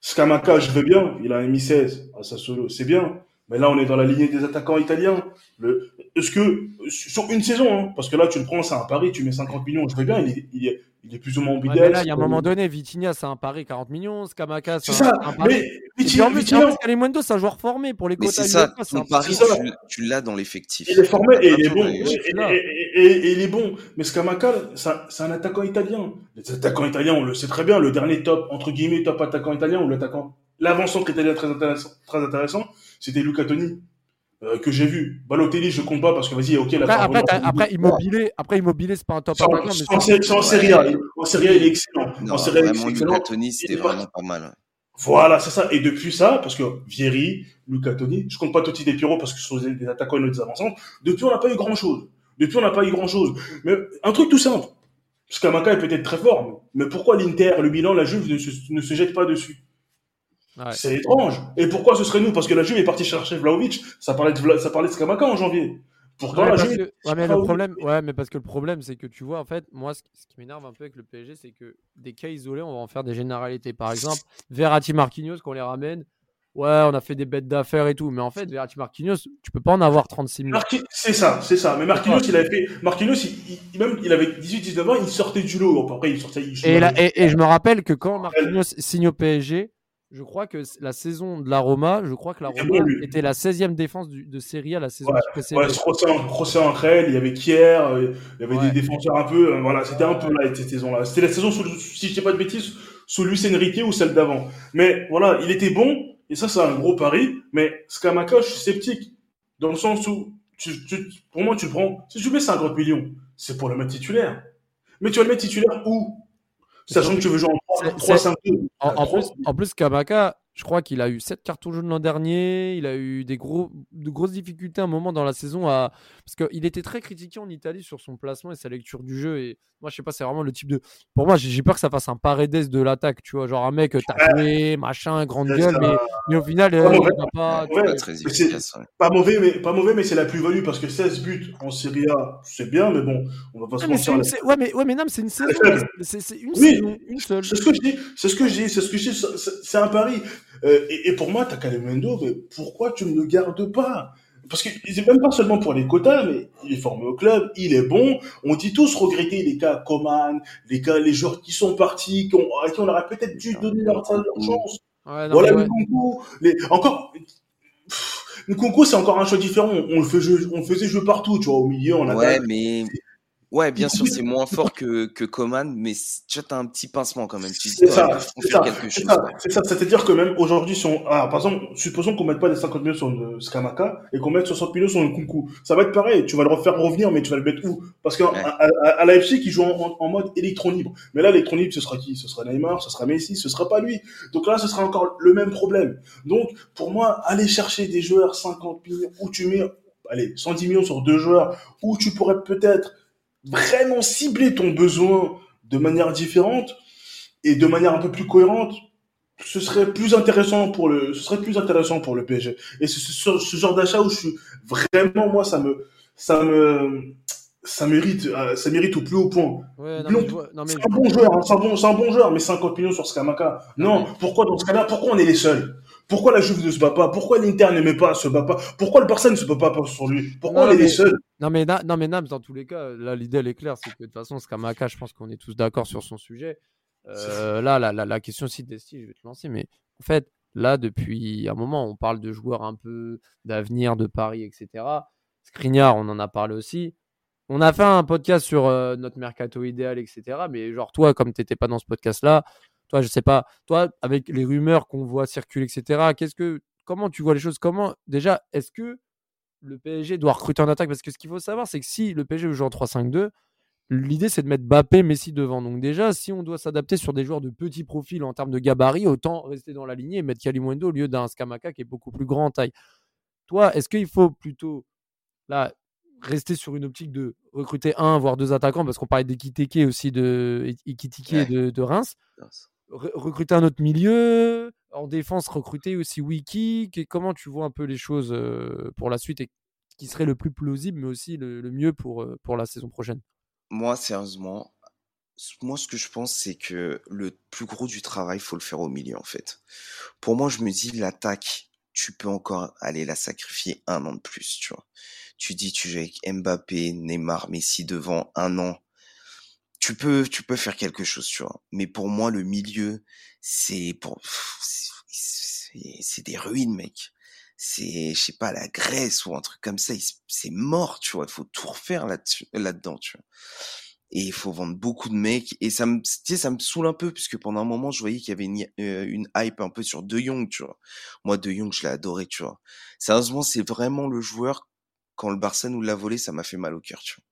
[SPEAKER 5] Scamacca, je veux bien, il a mis 16 à Sassuolo, c'est bien. Mais là, on est dans la lignée des attaquants italiens. Le, est-ce que, sur une saison, hein, parce que là, tu le prends, c'est un pari, tu mets 50 millions, je veux bien, il est, il est, il est plus ou moins
[SPEAKER 3] Ouais, mais
[SPEAKER 5] ambidextre.
[SPEAKER 3] là, il y a un moment donné, Vitinha, c'est un pari 40 millions, Scamaca, c'est
[SPEAKER 5] C'est
[SPEAKER 3] un,
[SPEAKER 5] ça.
[SPEAKER 3] un pari.
[SPEAKER 5] Mais, Vitinha,
[SPEAKER 3] en plus, en
[SPEAKER 5] Vitinha,
[SPEAKER 3] c'est un joueur formé pour les
[SPEAKER 6] Mais c'est ça, ton
[SPEAKER 3] un
[SPEAKER 6] pari,
[SPEAKER 5] ça.
[SPEAKER 6] tu, tu l'as dans l'effectif.
[SPEAKER 5] Il est formé et il est bon.
[SPEAKER 6] Ouais,
[SPEAKER 5] Et,
[SPEAKER 3] ouais,
[SPEAKER 5] il est bon. Mais Scamacca, c'est un, c'est un attaquant italien. Les attaquants italiens, on le sait très bien. Le dernier top, entre guillemets, top attaquant italien ou l'attaquant l'avancement italien très intéressant, très intéressant, c'était Luca Toni. Euh, que j'ai vu. Balotelli, je compte pas parce que vas-y, ok, la
[SPEAKER 3] Après, après, après, immobilier, après, immobilier, c'est pas un top
[SPEAKER 5] C'est en,
[SPEAKER 3] mais
[SPEAKER 5] c'est en en Serie A. En Serie A, il est excellent.
[SPEAKER 6] Non,
[SPEAKER 5] en Serie A, il est
[SPEAKER 6] vraiment,
[SPEAKER 5] excellent.
[SPEAKER 6] Luca Toni, c'était vraiment pas mal.
[SPEAKER 5] Voilà, c'est ça. Et depuis ça, parce que Vieri, Luca Toni, je compte pas Totti Pierrot parce que ce sont des des attaquants et des avançants, depuis on n'a pas eu grand chose. Depuis on n'a pas eu grand chose. Mais un truc tout simple. Scamaca est peut-être très fort, mais pourquoi l'Inter, le Milan, la Juve ne se, ne se jettent pas dessus?
[SPEAKER 3] Ouais.
[SPEAKER 5] C'est étrange. Et pourquoi ce serait nous? Parce que la Juve est partie chercher Vlaovic, ça parlait de, Vla- ça parlait de Scamaca en janvier. Pourtant,
[SPEAKER 3] Ouais,
[SPEAKER 5] la Juve.
[SPEAKER 3] que- ouais, mais le problème, ouais, mais parce que le problème, c'est que tu vois, en fait, moi, ce qui, ce qui m'énerve un peu avec le PSG, c'est que des cas isolés, on va en faire des généralités. Par exemple, Verratti Marquinhos, qu'on les ramène, ouais, on a fait des bêtes d'affaires et tout, mais en fait, Verratti Marquinhos, tu peux pas en avoir 36 000.
[SPEAKER 5] Marqui- C'est ça, c'est ça. Mais Marquinhos, il avait fait. Marquinhos, il, il- même, il avait 18-19 ans, il sortait du lot. Après, il sortait. il-
[SPEAKER 3] Et, là, et, et je me rappelle que quand Marquinhos signe au PSG, je crois que la saison de la Roma, je crois que la Roma
[SPEAKER 5] bon,
[SPEAKER 3] était la 16e défense du- de Serie A la saison
[SPEAKER 5] Ouais,
[SPEAKER 3] précédait.
[SPEAKER 5] Ouais, José José Angel, il y avait Kier, euh, il y avait
[SPEAKER 3] Ouais.
[SPEAKER 5] des défenseurs un peu. euh, Voilà, c'était un peu là, cette saison-là. C'était la saison, sous, si je dis pas de bêtises, sous Luis Enrique ou celle d'avant. Mais voilà, il était bon, et ça, c'est un gros pari. Mais Scamaca, je suis sceptique. Dans le sens où, tu, tu- pour moi, tu le prends. Si tu mets 50 millions, c'est pour le mettre titulaire. Mais tu vas le mettre titulaire où? Sachant que tu veux jouer en
[SPEAKER 3] C'est-
[SPEAKER 5] 3-5-2.
[SPEAKER 3] En, en plus, en plus, Kamaka, je crois qu'il a eu 7 cartons jaunes l'an dernier. Il a eu des gros, de grosses difficultés à un moment dans la saison. À... Parce qu'il était très critiqué en Italie sur son placement et sa lecture du jeu. Et moi, je sais pas, c'est vraiment le type de. Pour moi, j'ai peur que ça fasse un paredes de l'attaque. Tu vois, genre un mec, t'as joué, machin, grande gueule, mais, mais au final,
[SPEAKER 5] Pas
[SPEAKER 3] euh,
[SPEAKER 5] mauvais.
[SPEAKER 3] il pas.
[SPEAKER 5] Ouais,
[SPEAKER 3] vois,
[SPEAKER 6] Pas très efficace. ouais.
[SPEAKER 5] Pas mauvais, mais, pas mauvais, mais c'est la plus-value parce que 16 buts en Serie A, c'est bien, mais bon, on va pas se
[SPEAKER 3] mais c'est
[SPEAKER 5] mentir.
[SPEAKER 3] une, ouais, mais, ouais, mais non, mais c'est une saison. (laughs) C'est une
[SPEAKER 5] Oui.
[SPEAKER 3] saison, une seule.
[SPEAKER 5] C'est ce que je dis, c'est ce que je dis, c'est ce que je dis, c'est un pari. Euh, et, et pour moi, t'as Calemendo, mais pourquoi tu ne le gardes pas? Parce que c'est même pas seulement pour les quotas, mais il est formé au club, il est bon. On dit tous regretter les cas Coman, les cas, les joueurs qui sont partis, qui ont, à qui on aurait peut-être dû donner leur, leur chance.
[SPEAKER 3] Ouais, non,
[SPEAKER 5] Voilà,
[SPEAKER 3] ouais.
[SPEAKER 5] Nkunku, les, encore, Nkunku, c'est encore un choix différent. On le fait on le faisait jouer partout, tu vois, au milieu, en
[SPEAKER 6] Ouais,
[SPEAKER 5] attaque.
[SPEAKER 6] mais. Ouais, bien sûr, c'est moins fort que, que Coman, mais tu t'as un petit pincement quand même.
[SPEAKER 5] C'est ça,
[SPEAKER 6] ils
[SPEAKER 5] c'est ça. C'est-à-dire que même aujourd'hui, si on, ah, par exemple, supposons qu'on mette pas des 50 millions sur le Skamaka et qu'on mette 60 millions sur le Kunku. Ça va être pareil. Tu vas le refaire revenir, mais tu vas le mettre où? Parce qu'à
[SPEAKER 6] Ouais.
[SPEAKER 5] à, à, à la FC, qui joue en, en, en mode électron libre. Mais là, l'électron libre, ce sera qui? Ce sera Neymar, ce sera Messi, ce sera pas lui. Donc là, ce sera encore le même problème. Donc, pour moi, aller chercher des joueurs 50 millions où tu mets, allez, 110 millions sur deux joueurs où tu pourrais peut-être vraiment cibler ton besoin de manière différente et de manière un peu plus cohérente, ce serait plus intéressant pour le, ce serait plus intéressant pour le PSG. Et c'est ce, ce- genre d'achat où je suis vraiment, moi, ça me, ça me, ça mérite, euh, ça mérite au plus haut point.
[SPEAKER 3] Ouais,
[SPEAKER 5] C'est un bon joueur, hein, c'est un bon, c'est un bon joueur, mais 50 millions sur Skamaka. Non, pourquoi dans ce cas-là, pourquoi on est les seuls? Pourquoi la Juve ne se bat pas? Pourquoi l'Inter ne met pas, se bat pas? Pourquoi le Barça ne se bat pas sur lui? Pourquoi
[SPEAKER 3] Non,
[SPEAKER 5] on est les seuls?
[SPEAKER 3] Non mais, Na- non mais Nams, dans tous les cas, là l'idée elle est claire, c'est que de toute façon Skamaka, je pense qu'on est tous d'accord sur son sujet. Euh, là, la, la, la question aussi d'Esti, je vais te lancer, mais en fait, là depuis un moment, on parle de joueurs un peu d'avenir, de Paris, etc. Skriniar, on en a parlé aussi. On a fait un podcast sur euh, notre mercato idéal, etc. Mais genre toi, comme t'étais pas dans ce podcast-là, toi, je sais pas, toi, avec les rumeurs qu'on voit circuler, etc. Qu'est-ce que, comment tu vois les choses? Comment déjà, est-ce que le PSG doit recruter en attaque? Parce que ce qu'il faut savoir, c'est que si le PSG joue en 3-5-2, l'idée c'est de mettre Bappé, Messi devant. Donc déjà, si on doit s'adapter sur des joueurs de petit profil en termes de gabarit, autant rester dans la lignée et mettre Kalimundo au lieu d'un Skamaka qui est beaucoup plus grand en taille. Toi, est-ce qu'il faut plutôt là rester sur une optique de recruter un voire deux attaquants? Parce qu'on parlait d'Ekiteke aussi de Ekitike
[SPEAKER 6] Ouais.
[SPEAKER 3] de, de Reims re- recruter un autre milieu, en défense recruter aussi Wiki. Comment tu vois un peu les choses euh, pour la suite et qui serait le plus plausible, mais aussi le, mieux pour, euh, pour la saison prochaine?
[SPEAKER 6] Moi, sérieusement, moi, ce que je pense, c'est que le plus gros du travail, faut le faire au milieu, en fait. Pour moi, je me dis, l'attaque, tu peux encore aller la sacrifier un an de plus, tu vois. Tu dis, tu joues avec Mbappé, Neymar, Messi devant un an. Tu peux, tu peux faire quelque chose, tu vois. Mais pour moi, le milieu, c'est pour, c'est- des ruines, mec. C'est, je sais pas, la Grèce ou un truc comme ça. C'est mort, tu vois. Il faut tout refaire là-dessus, là-dedans, tu vois. et il faut vendre beaucoup de mecs et ça me tu sais ça me saoule un peu puisque pendant un moment je voyais qu'il y avait une, euh, une hype un peu sur De Jong tu vois moi De Jong je l'ai adoré tu vois sérieusement c'est vraiment le joueur quand le Barça nous l'a volé ça m'a fait mal au cœur tu vois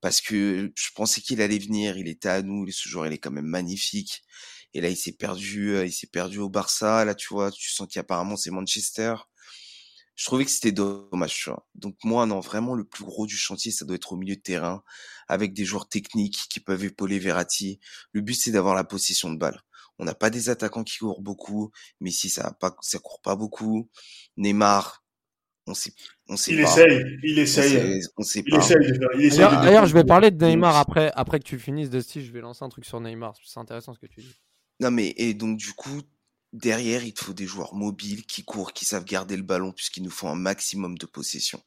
[SPEAKER 6] parce que je pensais qu'il allait venir il était à nous ce joueur il est quand même magnifique et là il s'est perdu euh, il s'est perdu au Barça là tu vois tu sens qu'apparemment c'est Manchester je trouvais que c'était dommage. Donc moi, non, vraiment, le plus gros du chantier, ça doit être au milieu de terrain, avec des joueurs techniques qui peuvent épauler Verratti. Le but, c'est d'avoir la possession de balle. On n'a pas des attaquants qui courent beaucoup, mais si ça ça court pas beaucoup. Neymar, on sait, on sait
[SPEAKER 5] Il
[SPEAKER 6] pas.
[SPEAKER 5] essaye, il essaye.
[SPEAKER 6] On sait, on sait
[SPEAKER 5] Il
[SPEAKER 6] pas.
[SPEAKER 5] essaye de faire. Il essaye
[SPEAKER 3] D'ailleurs, je vais parler de Neymar après, après que tu finisses, Dusty. Je vais lancer un truc sur Neymar. C'est intéressant ce que tu dis.
[SPEAKER 6] Non, mais, et donc, du coup, derrière, il te faut des joueurs mobiles qui courent, qui savent garder le ballon, puisqu'il nous faut un maximum de possession.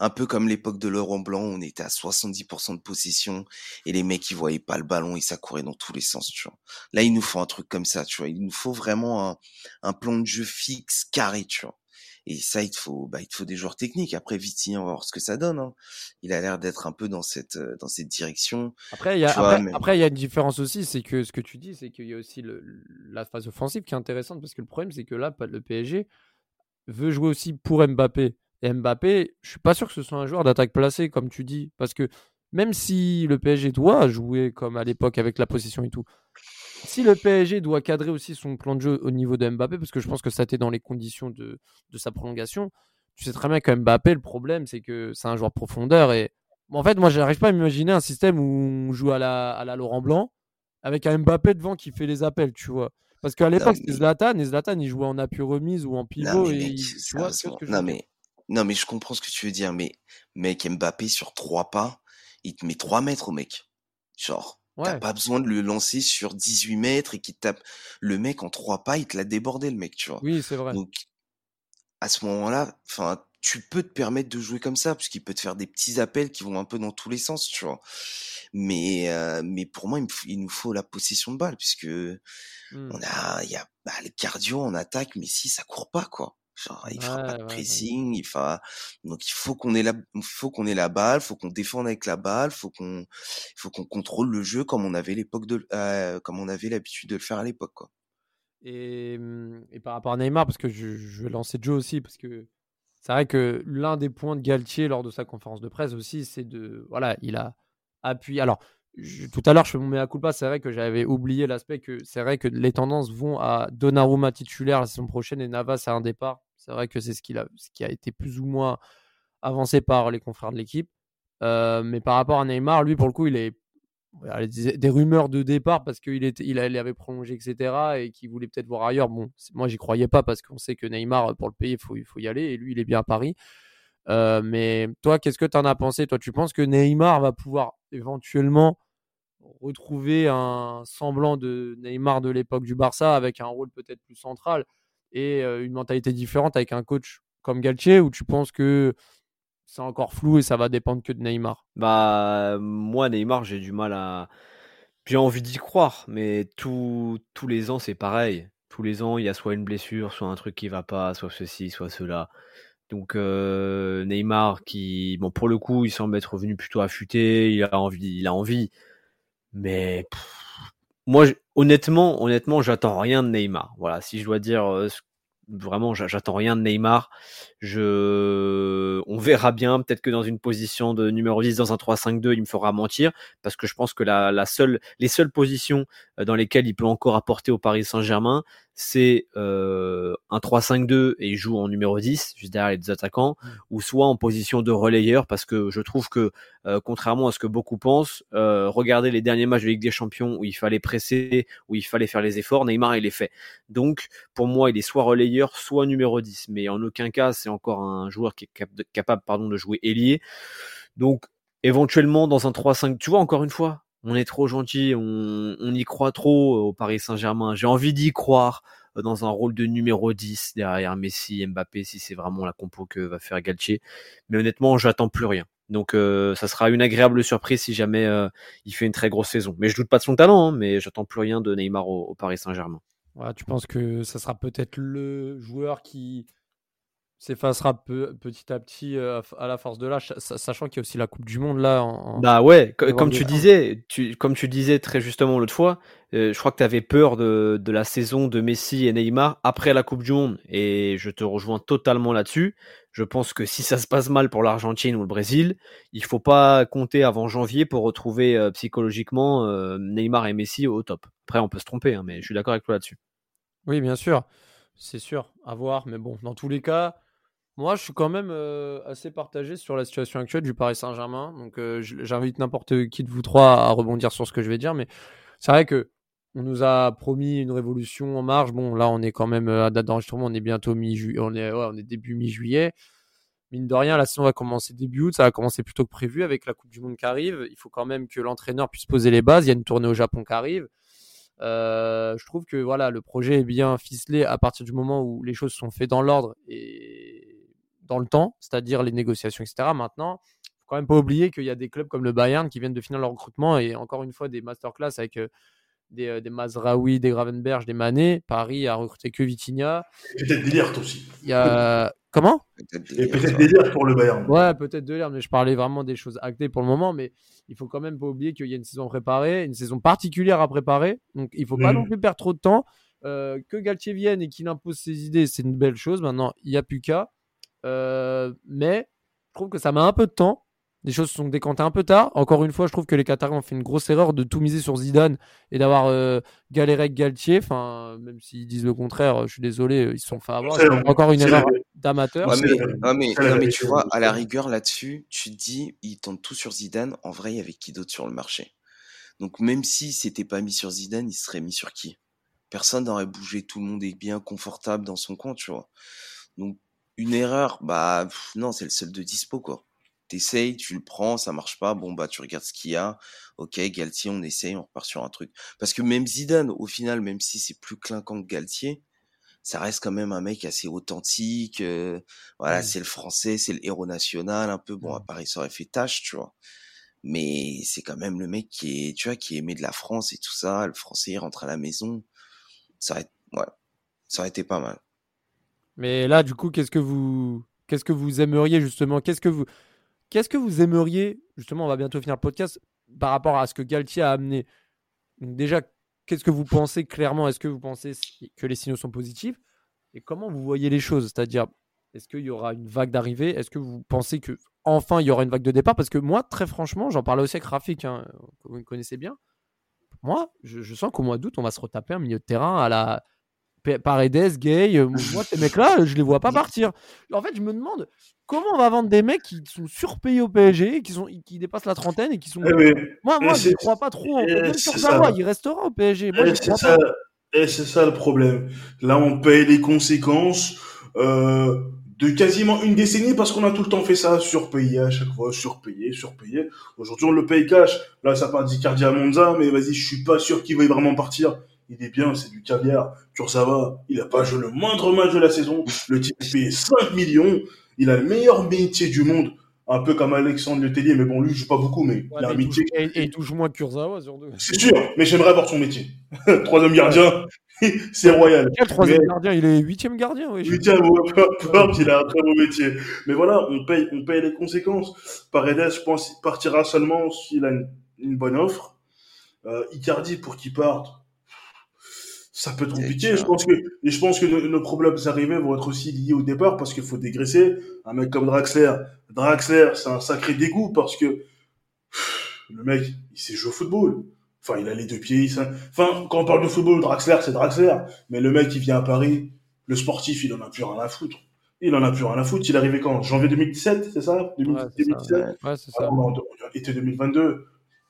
[SPEAKER 6] Un peu comme l'époque de Laurent Blanc, où on était à 70% de possession, et les mecs, ils voyaient pas le ballon, et ça courait dans tous les sens, tu vois. Là, il nous faut un truc comme ça, tu vois. Il nous faut vraiment un, un plan de jeu fixe, carré, tu vois. Et ça, il te faut, bah, il te faut des joueurs techniques. Après, Viti, on va voir ce que ça donne, hein. Il a l'air d'être un peu dans cette, euh, dans cette direction.
[SPEAKER 3] Après, il y a,
[SPEAKER 6] vois,
[SPEAKER 3] après,
[SPEAKER 6] mais-
[SPEAKER 3] après, il y a une différence aussi, c'est que ce que tu dis, c'est qu'il y a aussi le- la phase offensive qui est intéressante parce que le problème, c'est que là, le PSG veut jouer aussi pour Mbappé. Et Mbappé, je suis pas sûr que ce soit un joueur d'attaque placée, comme tu dis, parce que même si le PSG doit jouer comme à l'époque avec la possession et tout, si le PSG doit cadrer aussi son plan de jeu au niveau de Mbappé, parce que je pense que ça était dans les conditions de, de sa prolongation, tu sais très bien que Mbappé, le problème, c'est que c'est un joueur profondeur et en fait, moi, j'arrive pas à m'imaginer un système où on joue à la, à la Laurent Blanc avec un Mbappé devant qui fait les appels, tu vois. Parce qu'à l'époque, c'était
[SPEAKER 6] mais-
[SPEAKER 3] Zlatan et Zlatan, il jouait en appui remise ou en
[SPEAKER 6] Non,
[SPEAKER 3] pivot.
[SPEAKER 6] mais
[SPEAKER 3] et
[SPEAKER 6] mec,
[SPEAKER 3] il- tu vois, que je
[SPEAKER 6] non, mais, non, mais je comprends ce que tu veux dire, mais, mec, Mbappé sur trois pas, il te met 3 mètres au mec. Genre, t'as pas besoin de le lancer sur 18 mètres et qu'il tape. Le mec en trois pas, il te l'a débordé, le mec, tu vois.
[SPEAKER 3] Oui, c'est vrai.
[SPEAKER 6] Donc, à ce moment-là, enfin, tu peux te permettre de jouer comme ça, puisqu'il peut te faire des petits appels qui vont un peu dans tous les sens, tu vois. Mais, euh, mais pour moi, il, nous faut la possession de balle, puisque
[SPEAKER 3] Hmm.
[SPEAKER 6] on a, il y a bah, le cardio en attaque, mais si ça court pas quoi. Genre, il fera
[SPEAKER 3] Ouais,
[SPEAKER 6] pas de
[SPEAKER 3] ouais.
[SPEAKER 6] pressing, il fera. Donc il faut qu'on ait la, faut qu'on ait la balle, faut qu'on défende avec la balle, faut qu'on, il faut qu'on contrôle le jeu comme on avait l'époque de, euh, comme on avait l'habitude de le faire à l'époque quoi.
[SPEAKER 3] Et, hum, et par rapport à Neymar, parce que je, je vais lancer Joe aussi, parce que c'est vrai que l'un des points de Galtier lors de sa conférence de presse aussi, c'est de. Voilà, il a appuyé. Alors, je- tout à l'heure, je fais mon mea culpa, c'est vrai que j'avais oublié l'aspect que c'est vrai que les tendances vont à Donnarumma titulaire la saison prochaine et Navas à un départ. C'est vrai que c'est ce, qui a été plus ou moins avancé par les confrères de l'équipe. Euh, mais par rapport à Neymar, lui, pour le coup, il est des rumeurs de départ parce qu'il était, il avait prolongé, etc. et qu'il voulait peut-être voir ailleurs. Bon, moi, j'y croyais pas parce qu'on sait que Neymar, pour le faut, il faut y aller. Et lui, il est bien à Paris. Euh, mais toi, qu'est-ce que tu en as pensé? Toi, tu penses que Neymar va pouvoir éventuellement retrouver un semblant de Neymar de l'époque du Barça avec un rôle peut-être plus central? Et une mentalité différente avec un coach comme Galtier ou tu penses que c'est encore flou et ça va dépendre que de Neymar?
[SPEAKER 4] Bah, moi, Neymar, j'ai du mal à. J'ai envie d'y croire, mais tout- tous les ans, c'est pareil. Tous les ans, il y a soit une blessure, soit un truc qui va pas, soit ceci, soit cela. Donc, Neymar, qui, bon, pour le coup, il semble être revenu plutôt affûté, il a envie, il a envie. Mais, moi, honnêtement, honnêtement, j'attends rien de Neymar. Voilà, si je dois dire, euh, vraiment, j'a- j'attends rien de Neymar. On verra bien. Peut-être que dans une position de numéro 10 dans un 3-5-2, il me fera mentir parce que je pense que la, la seule, les seules positions euh, dans lesquelles il peut encore apporter au Paris Saint-Germain, c'est euh, un 3-5-2 et il joue en numéro 10, juste derrière les deux attaquants,
[SPEAKER 3] Mm.
[SPEAKER 4] ou soit en position de relayeur parce que je trouve que, euh, contrairement à ce que beaucoup pensent, euh, regardez les derniers matchs de Ligue des Champions où il fallait presser, où il fallait faire les efforts, Neymar il les fait. Donc pour moi, il est soit relayeur, soit numéro 10, mais en aucun cas c'est encore un joueur qui est cap- capable pardon, de jouer ailier. Donc éventuellement dans un 3-5, tu vois encore une fois, on est trop gentil, on, y croit trop au Paris Saint-Germain. J'ai envie d'y croire euh, dans un rôle de numéro 10 derrière Messi, Mbappé, si c'est vraiment la compo que va faire Galtier. Mais honnêtement, j'attends plus rien. Donc euh, ça sera une agréable surprise si jamais euh, il fait une très grosse saison. Mais je doute pas de son talent, hein, mais j'attends plus rien de Neymar au, Paris Saint-Germain.
[SPEAKER 3] Tu penses que ça sera peut-être le joueur qui s'effacera petit à petit euh, à la force de l'âge, sachant qu'il y a aussi la Coupe du Monde là. En,
[SPEAKER 4] bah ouais, comme tu disais, tu, comme tu disais très justement l'autre fois, euh, je crois que tu avais peur de, de, la saison de Messi et Neymar après la Coupe du Monde, et je te rejoins totalement là-dessus. Je pense que si ça se passe mal pour l'Argentine ou le Brésil, il faut pas compter avant janvier pour retrouver euh, psychologiquement Neymar et Messi au top. Après, on peut se tromper, hein, mais je suis d'accord avec toi là-dessus.
[SPEAKER 3] Oui, bien sûr, c'est sûr, à voir, mais bon, dans tous les cas moi, je suis quand même assez partagé sur la situation actuelle du Paris Saint-Germain. Donc, j'invite n'importe qui de vous trois à rebondir sur ce que je vais dire. Mais c'est vrai que on nous a promis une révolution en marche. Bon, là, on est quand même à date d'enregistrement. On est bientôt mi-juillet. On est, on est début mi-juillet. Mine de rien, la saison va commencer début août. Ça va commencer plus tôt que prévu avec la Coupe du Monde qui arrive. Il faut quand même que l'entraîneur puisse poser les bases. Il y a une tournée au Japon qui arrive. je trouve que voilà, le projet est bien ficelé à partir du moment où les choses sont faites dans l'ordre et dans le temps, c'est-à-dire les négociations, etc. Maintenant, il faut quand même pas oublier qu'il y a des clubs comme le Bayern qui viennent de finir leur recrutement et encore une fois des masterclass avec euh, des, euh, des Mazraoui, des Gravenberg, des Mané. Paris a recruté que Vitinha.
[SPEAKER 5] Peut-être Delirte aussi.
[SPEAKER 3] Il y a comment?
[SPEAKER 5] Et peut-être Delirte pour le Bayern.
[SPEAKER 3] Ouais, peut-être Delirte, mais je parlais vraiment des choses actées pour le moment. Mais il faut quand même pas oublier qu'il y a une saison préparée, une saison particulière à préparer. Donc il faut pas mm. non plus perdre trop de temps. Euh, que Galtier vienne et qu'il impose ses idées, c'est une belle chose. Maintenant, il n'y a plus qu'à. Euh, mais je trouve que ça met un peu de temps. Les choses se sont décantées un peu tard. Encore une fois, je trouve que les Qataris ont fait une grosse erreur de tout miser sur Zidane et d'avoir euh, galéré avec Galtier. Enfin, même s'ils disent le contraire, je suis désolé, ils se sont fait avoir. encore une erreur d'amateur.
[SPEAKER 6] mais, mais, tu vois, à la rigueur là-dessus, tu te dis, ils tentent tout sur Zidane. En vrai, il y avait qui d'autre sur le marché? Donc, même si c'était pas mis sur Zidane, il serait mis sur qui? Personne n'aurait bougé. Tout le monde est bien confortable dans son coin, tu vois. Donc, une erreur, bah non, c'est le seul de dispo quoi. T'essayes, tu le prends, ça marche pas, bon bah tu regardes ce qu'il y a. Ok, Galtier, on essaye, on repart sur un truc. Parce que même Zidane, au final, même si c'est plus clinquant que Galtier, ça reste quand même un mec assez authentique. Euh, voilà, c'est le français, c'est le héros national, un peu. Bon, à Paris, ça aurait fait tâche, tu vois. Mais c'est quand même le mec qui est, tu vois, qui aimait de la France et tout ça. Le français, il rentre à la maison. Ça aurait, ouais, ça aurait été pas mal.
[SPEAKER 3] Mais là, du coup, qu'est-ce que vous, qu'est-ce que vous aimeriez justement? Qu'est-ce que vous, qu'est-ce que vous aimeriez justement On va bientôt finir le podcast par rapport à ce que Galtier a amené? Donc déjà, qu'est-ce que vous pensez clairement? Est-ce que vous pensez que les signaux sont positifs? Et comment vous voyez les choses? C'est-à-dire, est-ce qu'il y aura une vague d'arrivée? Est-ce que vous pensez que enfin il y aura une vague de départ? Parce que moi, très franchement, j'en parlais aussi avec Rafik, hein, que vous connaissez bien. Moi, je, je sens qu'au mois d'août, on va se retaper un milieu de terrain à la Paredes, Gay, euh, (laughs) moi ces mecs-là, je les vois pas partir. En fait, je me demande comment on va vendre des mecs qui sont surpayés au PSG, qui sont qui dépassent la trentaine et qui sont. Eh moi, moi, je ne crois pas trop. En... Eh, Même sur il restera au PSG.
[SPEAKER 5] Eh, c'est ça, ça, le problème. Là, on paye les conséquences. Euh, de quasiment une décennie parce qu'on a tout le temps fait ça, surpayé à chaque fois, surpayé, surpayé. Aujourd'hui, on le paye cash. Là, ça part d'Icardi à Monza, mais vas-y, je suis pas sûr qu'il veuille vraiment partir il est bien, c'est du caviar. Kurzawa, il a pas joué le moindre match de la saison. Le type est payé 5 millions. Il a le meilleur métier du monde. Un peu comme Alexandre Letellier, mais bon, lui, il joue pas beaucoup, mais il a un métier.
[SPEAKER 3] Et, il touche moins que Kurzawa, sur deux.
[SPEAKER 5] C'est sûr, mais j'aimerais avoir son métier. (laughs) troisième gardien, (laughs) c'est royal.
[SPEAKER 3] Quel troisième gardien? Il est huitième gardien, oui.
[SPEAKER 5] Huitième, peu importe, il a un très beau métier. Mais voilà, on paye, on paye les conséquences. Paredes, je pense, partira seulement s'il a une, bonne offre. Euh, Icardi, pour qu'il parte, ça peut être compliqué. Je pense que, et je pense que nos, problèmes arrivés vont être aussi liés au départ parce qu'il faut dégraisser. Un mec comme Draxler, Draxler, c'est un sacré dégoût parce que le mec, il sait jouer au football. Enfin, il a les deux pieds. Enfin, quand on parle de football, Draxler, c'est Draxler. Mais le mec, il vient à Paris. Le sportif, il en a plus rien à foutre. Il en a plus rien à foutre. Il est arrivé quand? Janvier 2017, c'est ça? 2017
[SPEAKER 3] Ouais, c'est ça.
[SPEAKER 5] Ah, été 2022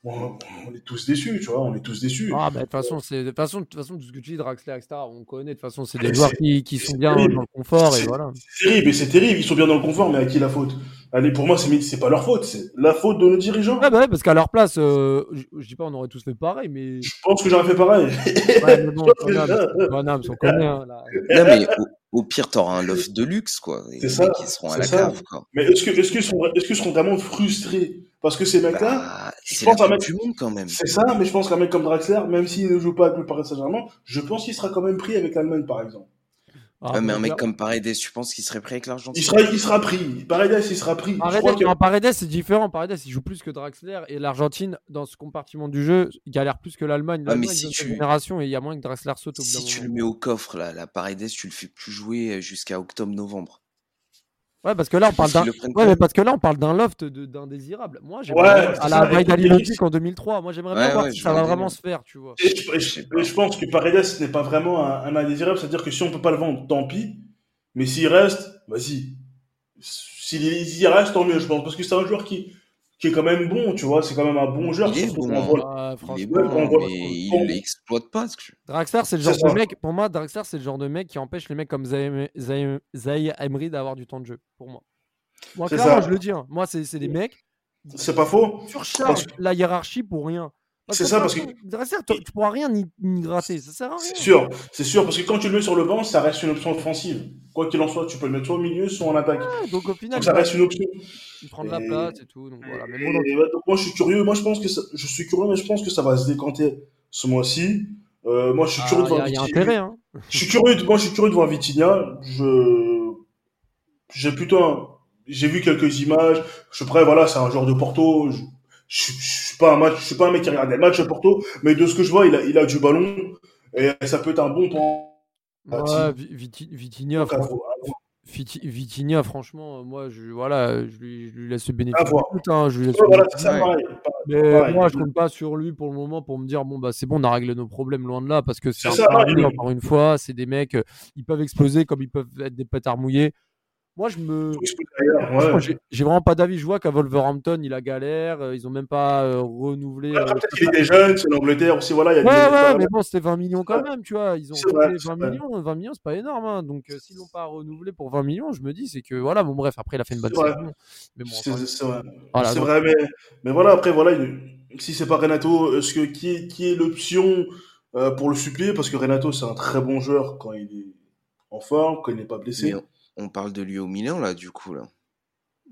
[SPEAKER 5] on, est tous déçus, tu vois, on est tous déçus.
[SPEAKER 3] Ah, bah, de toute façon, c'est, de façon, de façon, tout ce que tu dis, Draxler, etc., on connaît, de toute façon, c'est des joueurs qui, qui sont bien dans le confort, et voilà.
[SPEAKER 5] C'est terrible, et c'est terrible, ils sont bien dans le confort, mais à qui la faute? Allez, pour moi, c'est, c'est pas leur faute, c'est la faute de nos dirigeants.
[SPEAKER 3] Ah, bah ouais, parce qu'à leur place, euh, je, dis pas, on aurait tous fait pareil, mais.
[SPEAKER 5] Je pense que j'aurais fait pareil.
[SPEAKER 3] ouais, mais bon, (laughs) on connaît, hein, là.
[SPEAKER 6] Non, mais au, pire, t'auras un loft de luxe, quoi. C'est ça. Qui seront à la cave, quoi.
[SPEAKER 5] Mais est-ce que, est-ce seront, est-ce qu'ils seront vraiment frustrés? Parce que ces mecs-là,
[SPEAKER 6] bah, je pense un mec du monde quand même.
[SPEAKER 5] C'est ça, mais je pense qu'un mec comme Draxler, même s'il ne joue pas avec le Paris Saint-Germain, je pense qu'il sera quand même pris avec l'Allemagne, par exemple.
[SPEAKER 3] Ah,
[SPEAKER 6] Ouais, mais un mec comme Paredes, tu penses qu'il serait prêt avec l'Argentine?
[SPEAKER 5] Il sera, il sera pris. Paredes, il sera pris. Je
[SPEAKER 3] Paredes,
[SPEAKER 5] crois que-
[SPEAKER 3] non, Paredes, c'est différent. Paredes, il joue plus que Draxler et l'Argentine, dans ce compartiment du jeu, il galère plus que l'Allemagne.
[SPEAKER 6] Ah, mais si tu-
[SPEAKER 3] génération et il y a moins que Draxler saute au
[SPEAKER 6] Si tu le mets au coffre, là, la Paredes, tu le fais plus jouer jusqu'à octobre-novembre.
[SPEAKER 3] Ouais, parce que là, on parle d'un. Ouais, mais parce que là, on parle d'un loft de- d'indésirable. Moi, j'aimerais
[SPEAKER 5] Ouais,
[SPEAKER 3] à la Limovic en 2003. Moi, j'aimerais bien
[SPEAKER 6] Ouais,
[SPEAKER 3] voir si ça va vraiment se faire, tu vois.
[SPEAKER 5] Et je, et je- et je pense que Paredes n'est pas vraiment un, un indésirable, c'est-à-dire que si on peut pas le vendre, tant pis. Mais s'il reste, vas-y. S'il y reste, tant mieux, je pense. Parce que c'est un joueur qui, qui est quand même bon, tu vois. C'est quand même un bon joueur.
[SPEAKER 6] Il est
[SPEAKER 5] surtout
[SPEAKER 6] bon, hein.
[SPEAKER 3] Ah,
[SPEAKER 6] Il est bon, mais il l'exploite pas. parce que-
[SPEAKER 3] Draxler, c'est le genre de mec, pour moi, Draxler, c'est le genre de mec qui empêche les mecs comme Zaï Zaï- Zaï Emery d'avoir du temps de jeu, pour moi. Moi,
[SPEAKER 5] C'est
[SPEAKER 3] clairement,
[SPEAKER 5] ça.
[SPEAKER 3] je le dis. hein. Moi, c'est c'est des mecs
[SPEAKER 5] C'est pas faux.
[SPEAKER 3] qui surchargent la hiérarchie pour rien.
[SPEAKER 5] C'est ça, parce que-
[SPEAKER 3] Draxler, tu pourras rien ni, ni gratter. Ça sert à rien.
[SPEAKER 5] C'est sûr, c'est sûr. Parce que quand tu le mets sur le banc, ça reste une option offensive. Quoi qu'il en soit, tu peux le mettre soit au milieu, soit en attaque.
[SPEAKER 3] Donc, au final,
[SPEAKER 5] Donc ça reste une option.
[SPEAKER 3] il prend de la place et tout. Donc, voilà. Mais
[SPEAKER 5] et donc moi, je suis curieux. Moi, je pense que ça- je suis curieux, mais je pense que ça va se décanter ce mois-ci. Euh, moi, je suis
[SPEAKER 3] Ah,
[SPEAKER 5] curieux de
[SPEAKER 3] il y
[SPEAKER 5] voir
[SPEAKER 3] a- il y a
[SPEAKER 5] Vitinha.
[SPEAKER 3] intérêt. Hein. (laughs)
[SPEAKER 5] Je suis curieux de, moi, je suis curieux de voir Vitinha. Je, j'ai plutôt, un- j'ai vu quelques images. Je suis prêt, voilà, c'est un joueur de Porto. Je, je, je suis pas un match, je suis pas un mec qui regarde des matchs de Porto, mais de ce que je vois, il a, il a du ballon et ça peut être un bon point.
[SPEAKER 3] Ouais, Viti- Vitinha,
[SPEAKER 5] à.
[SPEAKER 3] Viti- Vitinha, franchement, euh, moi, je, voilà, je lui, je lui laisse le bénéfice
[SPEAKER 5] À
[SPEAKER 3] doute, hein, je lui laisse
[SPEAKER 5] Ouais, voilà, ça, pareil.
[SPEAKER 3] Mais
[SPEAKER 5] Pareil.
[SPEAKER 3] moi, je compte pas sur lui pour le moment pour me dire bon bah c'est bon, on a réglé nos problèmes loin de là parce que c'est encore une fois, c'est des mecs, euh, ils peuvent exploser comme ils peuvent être des pétards mouillés. Moi, je me,
[SPEAKER 5] ouais.
[SPEAKER 3] J'ai- vraiment pas d'avis. Je vois qu'à Wolverhampton, il a galère, euh, ils ont même pas euh, renouvelé. euh,
[SPEAKER 5] Après, peut-être qu'il était jeune, c'est l'Angleterre aussi, voilà, il y a
[SPEAKER 3] Ouais,
[SPEAKER 5] des
[SPEAKER 3] ouais, mais bon, c'était 20 millions quand même, tu vois. Ils ont
[SPEAKER 5] C'est vrai,
[SPEAKER 3] fait
[SPEAKER 5] c'est
[SPEAKER 3] 20
[SPEAKER 5] vrai.
[SPEAKER 3] millions, 20 millions, c'est pas énorme. hein. Donc, euh, s'ils l'ont pas renouvelé pour 20 millions, je me dis, c'est que voilà, bon, bref, après, il a fait une bonne
[SPEAKER 5] C'est vrai.
[SPEAKER 3] saison. Mais bon,
[SPEAKER 5] C'est
[SPEAKER 3] enfin,
[SPEAKER 5] vrai.
[SPEAKER 3] Voilà, donc-
[SPEAKER 5] vrai, mais, mais voilà, après, voilà, il- si c'est pas Renato, est-ce que qui est, qui est l'option euh, pour le suppléer Parce que Renato, c'est un très bon joueur quand il est en forme, quand il n'est pas blessé.
[SPEAKER 6] Mais on, parle de lui au Milan, là, du coup. Là.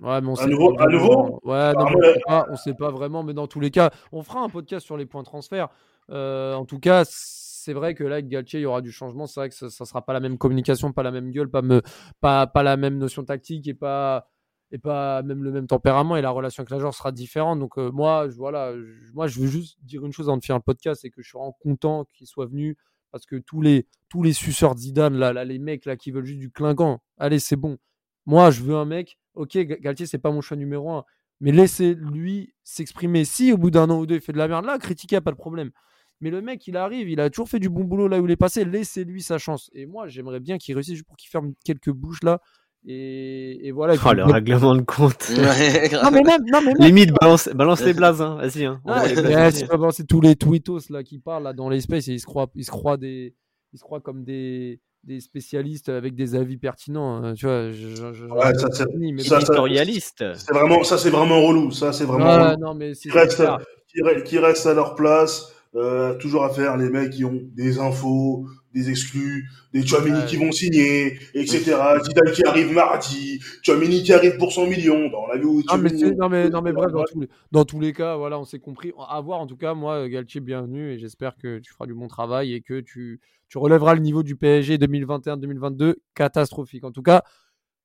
[SPEAKER 3] Ouais, mais on
[SPEAKER 5] À
[SPEAKER 3] sait
[SPEAKER 5] nouveau-
[SPEAKER 3] pas
[SPEAKER 5] à
[SPEAKER 3] vraiment.
[SPEAKER 5] nouveau
[SPEAKER 3] Ouais, non,
[SPEAKER 5] Ah,
[SPEAKER 3] mais on,
[SPEAKER 5] ouais.
[SPEAKER 3] sait pas, on sait pas vraiment, mais dans tous les cas, on fera un podcast sur les points transferts. Euh, en tout cas, c'est vrai que là, avec Galtier, il y aura du changement. C'est vrai que ça, ça sera pas la même communication, pas la même gueule, pas, me, pas, pas la même notion tactique et pas, et pas même le même tempérament. Et la relation avec la joueur sera différente. Donc, euh, moi, je, voilà, je- moi, je veux juste dire une chose avant de faire un podcast c'est que je suis vraiment content qu'il soit venu parce que tous les, tous les suceurs Zidane, là, là, les mecs qui veulent juste du clinquant, allez, c'est bon. Moi, je veux un mec. Ok, Ga- Galtier, c'est pas mon choix numéro un. Mais laissez-lui s'exprimer. Si au bout d'un an ou deux, il fait de la merde, là, critiquez, pas de problème. Mais le mec, il arrive, il a toujours fait du bon boulot là où il est passé. Laissez-lui sa chance. Et moi, j'aimerais bien qu'il réussisse pour qu'il ferme quelques bouches là. Et, et voilà.
[SPEAKER 4] Oh, le règlement de compte. (laughs)
[SPEAKER 3] Non, mais même, non, mais même.
[SPEAKER 4] Limite, balance, balance les blazes, hein. Vas-y, hein.
[SPEAKER 3] Ouais,
[SPEAKER 4] Envoie les blazes,
[SPEAKER 3] mais
[SPEAKER 4] vas-y.
[SPEAKER 3] c'est pas c'est tous les tweetos là qui parlent là dans l'espace et ils se croient, ils se croient des, ils se croient comme des, des spécialistes avec des avis pertinents. hein, tu vois, je, je- je-
[SPEAKER 5] Ouais, ça, c'est-
[SPEAKER 3] mais
[SPEAKER 5] ça,
[SPEAKER 4] Éditorialiste.
[SPEAKER 5] C'est vraiment, ça, c'est vraiment relou. Ça, c'est vraiment relou.
[SPEAKER 3] non, mais c'est
[SPEAKER 5] Qui reste, qui, re- qui restent à leur place, euh, toujours à faire les mecs qui ont des infos, des exclus, des Chouamini
[SPEAKER 3] Ouais.
[SPEAKER 5] qui vont signer, etc. Zidane qui arrive mardi, Chouamini qui arrive pour 100 millions. Bah, on a vu où
[SPEAKER 3] Non mais, non, mais, non, mais bref, dans tous, les, dans tous les cas, voilà, on s'est compris. À voir, en tout cas, moi, Galtier, bienvenue et j'espère que tu feras du bon travail et que tu, tu relèveras le niveau du PSG 2021-2022 catastrophique. En tout cas,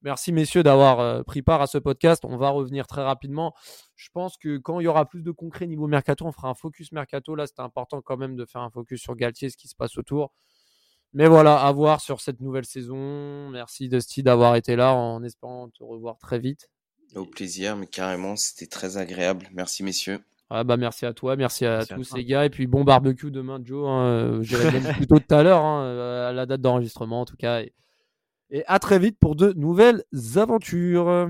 [SPEAKER 3] merci messieurs d'avoir euh, pris part à ce podcast. On va revenir très rapidement. Je pense que quand il y aura plus de concret niveau mercato, on fera un focus mercato. Là, c'était important quand même de faire un focus sur Galtier, ce qui se passe autour. Mais voilà, à voir sur cette nouvelle saison. Merci Dusty d'avoir été là en espérant te revoir très vite.
[SPEAKER 6] Au plaisir, mais carrément, c'était très agréable. Merci, messieurs.
[SPEAKER 3] Ah bah merci à toi, merci à
[SPEAKER 4] Merci
[SPEAKER 3] tous les gars. Et puis bon barbecue demain, Joe. Hein, euh, J'irai même (laughs) plutôt tout à l'heure, hein, euh, à la date d'enregistrement en tout cas. Et, et à très vite pour de nouvelles aventures.